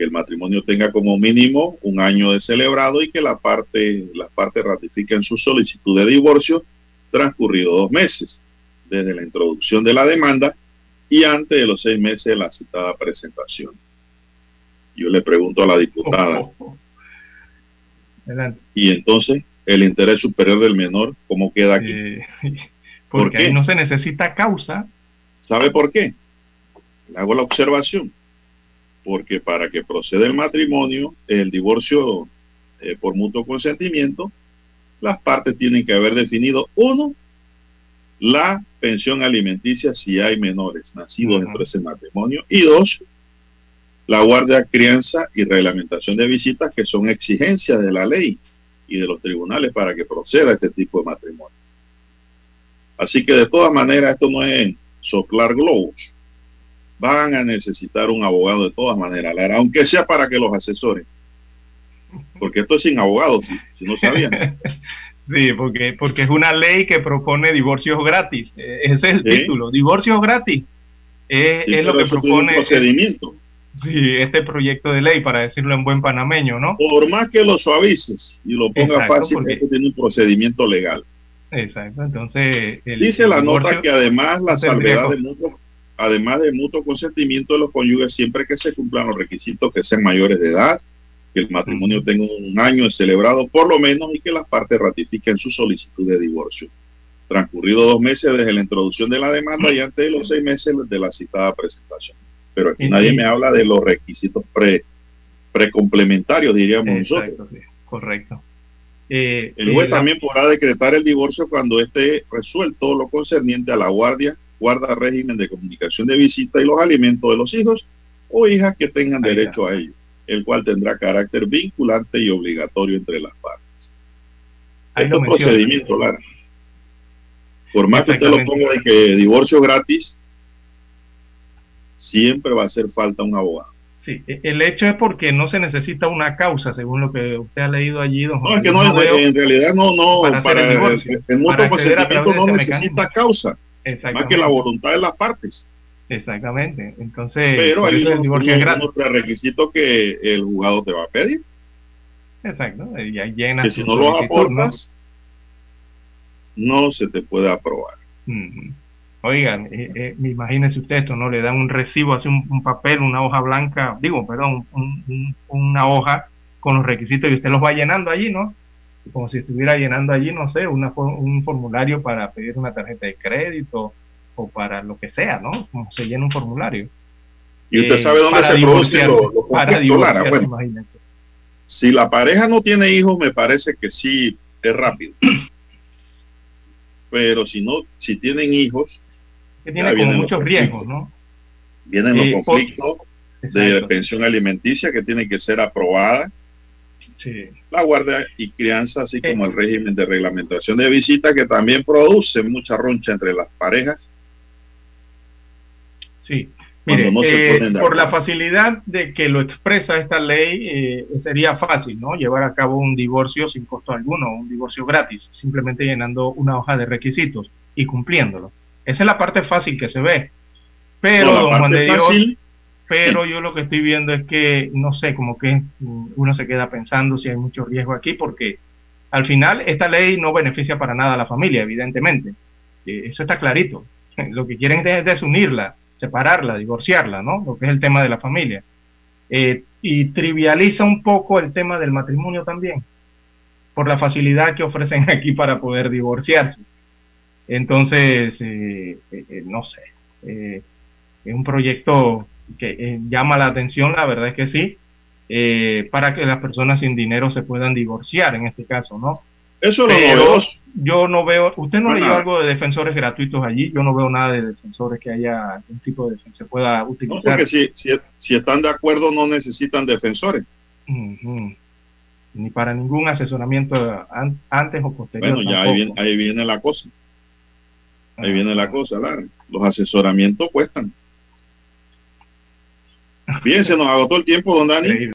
que el matrimonio tenga como mínimo un año de celebrado y que la parte, las partes ratifiquen su solicitud de divorcio transcurrido dos meses desde la introducción de la demanda y antes de los seis meses de la citada presentación. Yo le pregunto a la diputada, Adelante. Y entonces, el interés superior del menor, ¿cómo queda aquí? Eh, ¿Por porque qué? ahí no se necesita causa. ¿Sabe por qué? Le hago la observación. Porque para que proceda el matrimonio, el divorcio eh, por mutuo consentimiento, las partes tienen que haber definido, uno, la pensión alimenticia si hay menores nacidos dentro de ese matrimonio, y dos, la guardia, crianza y reglamentación de visitas, que son exigencias de la ley y de los tribunales para que proceda este tipo de matrimonio. Así que de todas maneras, esto no es soplar globos. Van a necesitar un abogado de todas maneras, Lara, aunque sea para que los asesoren. Porque esto es sin abogados, si, si no sabían. Sí, porque, porque es una ley que propone divorcios gratis. Eh, Ese es el Sí. título, divorcios gratis. Sí, es lo que tiene un propone procedimiento. sí, este proyecto de ley, para decirlo en buen panameño, ¿no? Por más que lo suavices y lo ponga Exacto, fácil, porque- esto tiene un procedimiento legal. Exacto, entonces... el- Dice la divorcio nota que además la salvedad de mutuo, además de mutuo consentimiento de los cónyuges, siempre que se cumplan los requisitos que sean mayores de edad, que el matrimonio tenga un año celebrado por lo menos y que las partes ratifiquen su solicitud de divorcio. Transcurrido dos meses desde la introducción de la demanda y antes de los seis meses de la citada presentación. Pero aquí nadie me habla de los requisitos pre precomplementarios, diríamos nosotros. Sí, correcto. Eh, El juez eh, la- también podrá decretar el divorcio cuando esté resuelto lo concerniente a la guardia, guarda régimen de comunicación de visita y los alimentos de los hijos o hijas que tengan Ahí derecho a ello, el cual tendrá carácter vinculante y obligatorio entre las partes. Ahí Este lo menciona. procedimiento, Lara. Por más que usted lo ponga de que divorcio gratis, siempre va a hacer falta un abogado. Sí, e- el hecho es porque no se necesita una causa, según lo que usted ha leído allí, don No, es que no, en realidad no, no, para para, el el, el para consentimiento no necesita causa, más que la voluntad de las partes. Exactamente. Entonces, Pero hay unos prerequisitos que el juzgado te va a pedir, Exacto. Y ahí llena que si no los aportas, ¿no? se te puede aprobar. Oigan, eh, eh, imagínese usted esto, ¿no? Le dan un recibo, así un, un papel, una hoja blanca, digo, perdón, un- un- una hoja con los requisitos y usted los va llenando allí, ¿no? Como si estuviera llenando allí, no sé, una, un formulario para pedir una tarjeta de crédito o para lo que sea, ¿no? Como se llena un formulario. Y usted Eh, sabe dónde se producen divorciarse, los, conflictos, Lara. divorciarse, Bueno, imagínense. si la pareja no tiene hijos, me parece que sí es rápido. Pero si no, si tienen hijos, Que tiene como muchos riesgos, ¿no? Vienen los Eh, por- conflictos de pensión alimenticia que tiene que ser aprobada, Sí. la guardia y crianza, así como el régimen de reglamentación de visita que también produce mucha roncha entre las parejas. Sí. Mire, no se eh, por la facilidad de que lo expresa esta ley, eh, sería fácil, ¿no? Llevar a cabo un divorcio sin costo alguno, un divorcio gratis, simplemente llenando una hoja de requisitos y cumpliéndolo. Esa es la parte fácil que se ve. Pero, No, la don Juan parte de Dios, fácil, pero yo lo que estoy viendo es que, no sé, como que mm, uno se queda pensando si hay mucho riesgo aquí, porque al final esta ley no beneficia para nada a la familia, evidentemente. Eh, Eso está clarito. Lo que quieren es desunirla, separarla, divorciarla, ¿no? Lo que es el tema de la familia. Eh, y trivializa un poco el tema del matrimonio también, por la facilidad que ofrecen aquí para poder divorciarse. Entonces, eh, no sé, es un proyecto que eh, llama la atención, la verdad es que sí, eh, para que las personas sin dinero se puedan divorciar en este caso, ¿no? Eso es lo novedoso. Yo no veo, usted no Para leyó nada. algo de defensores gratuitos allí, yo no veo nada de defensores que haya algún tipo de se pueda No, utilizar. porque si, si, si están de acuerdo no necesitan defensores. Ni para ningún asesoramiento an- antes o posterior. Bueno, ya ahí viene, ahí viene la cosa. Ahí Ah. viene la cosa, Lara. Los asesoramientos cuestan. Bien, se nos agotó el tiempo, don Dani.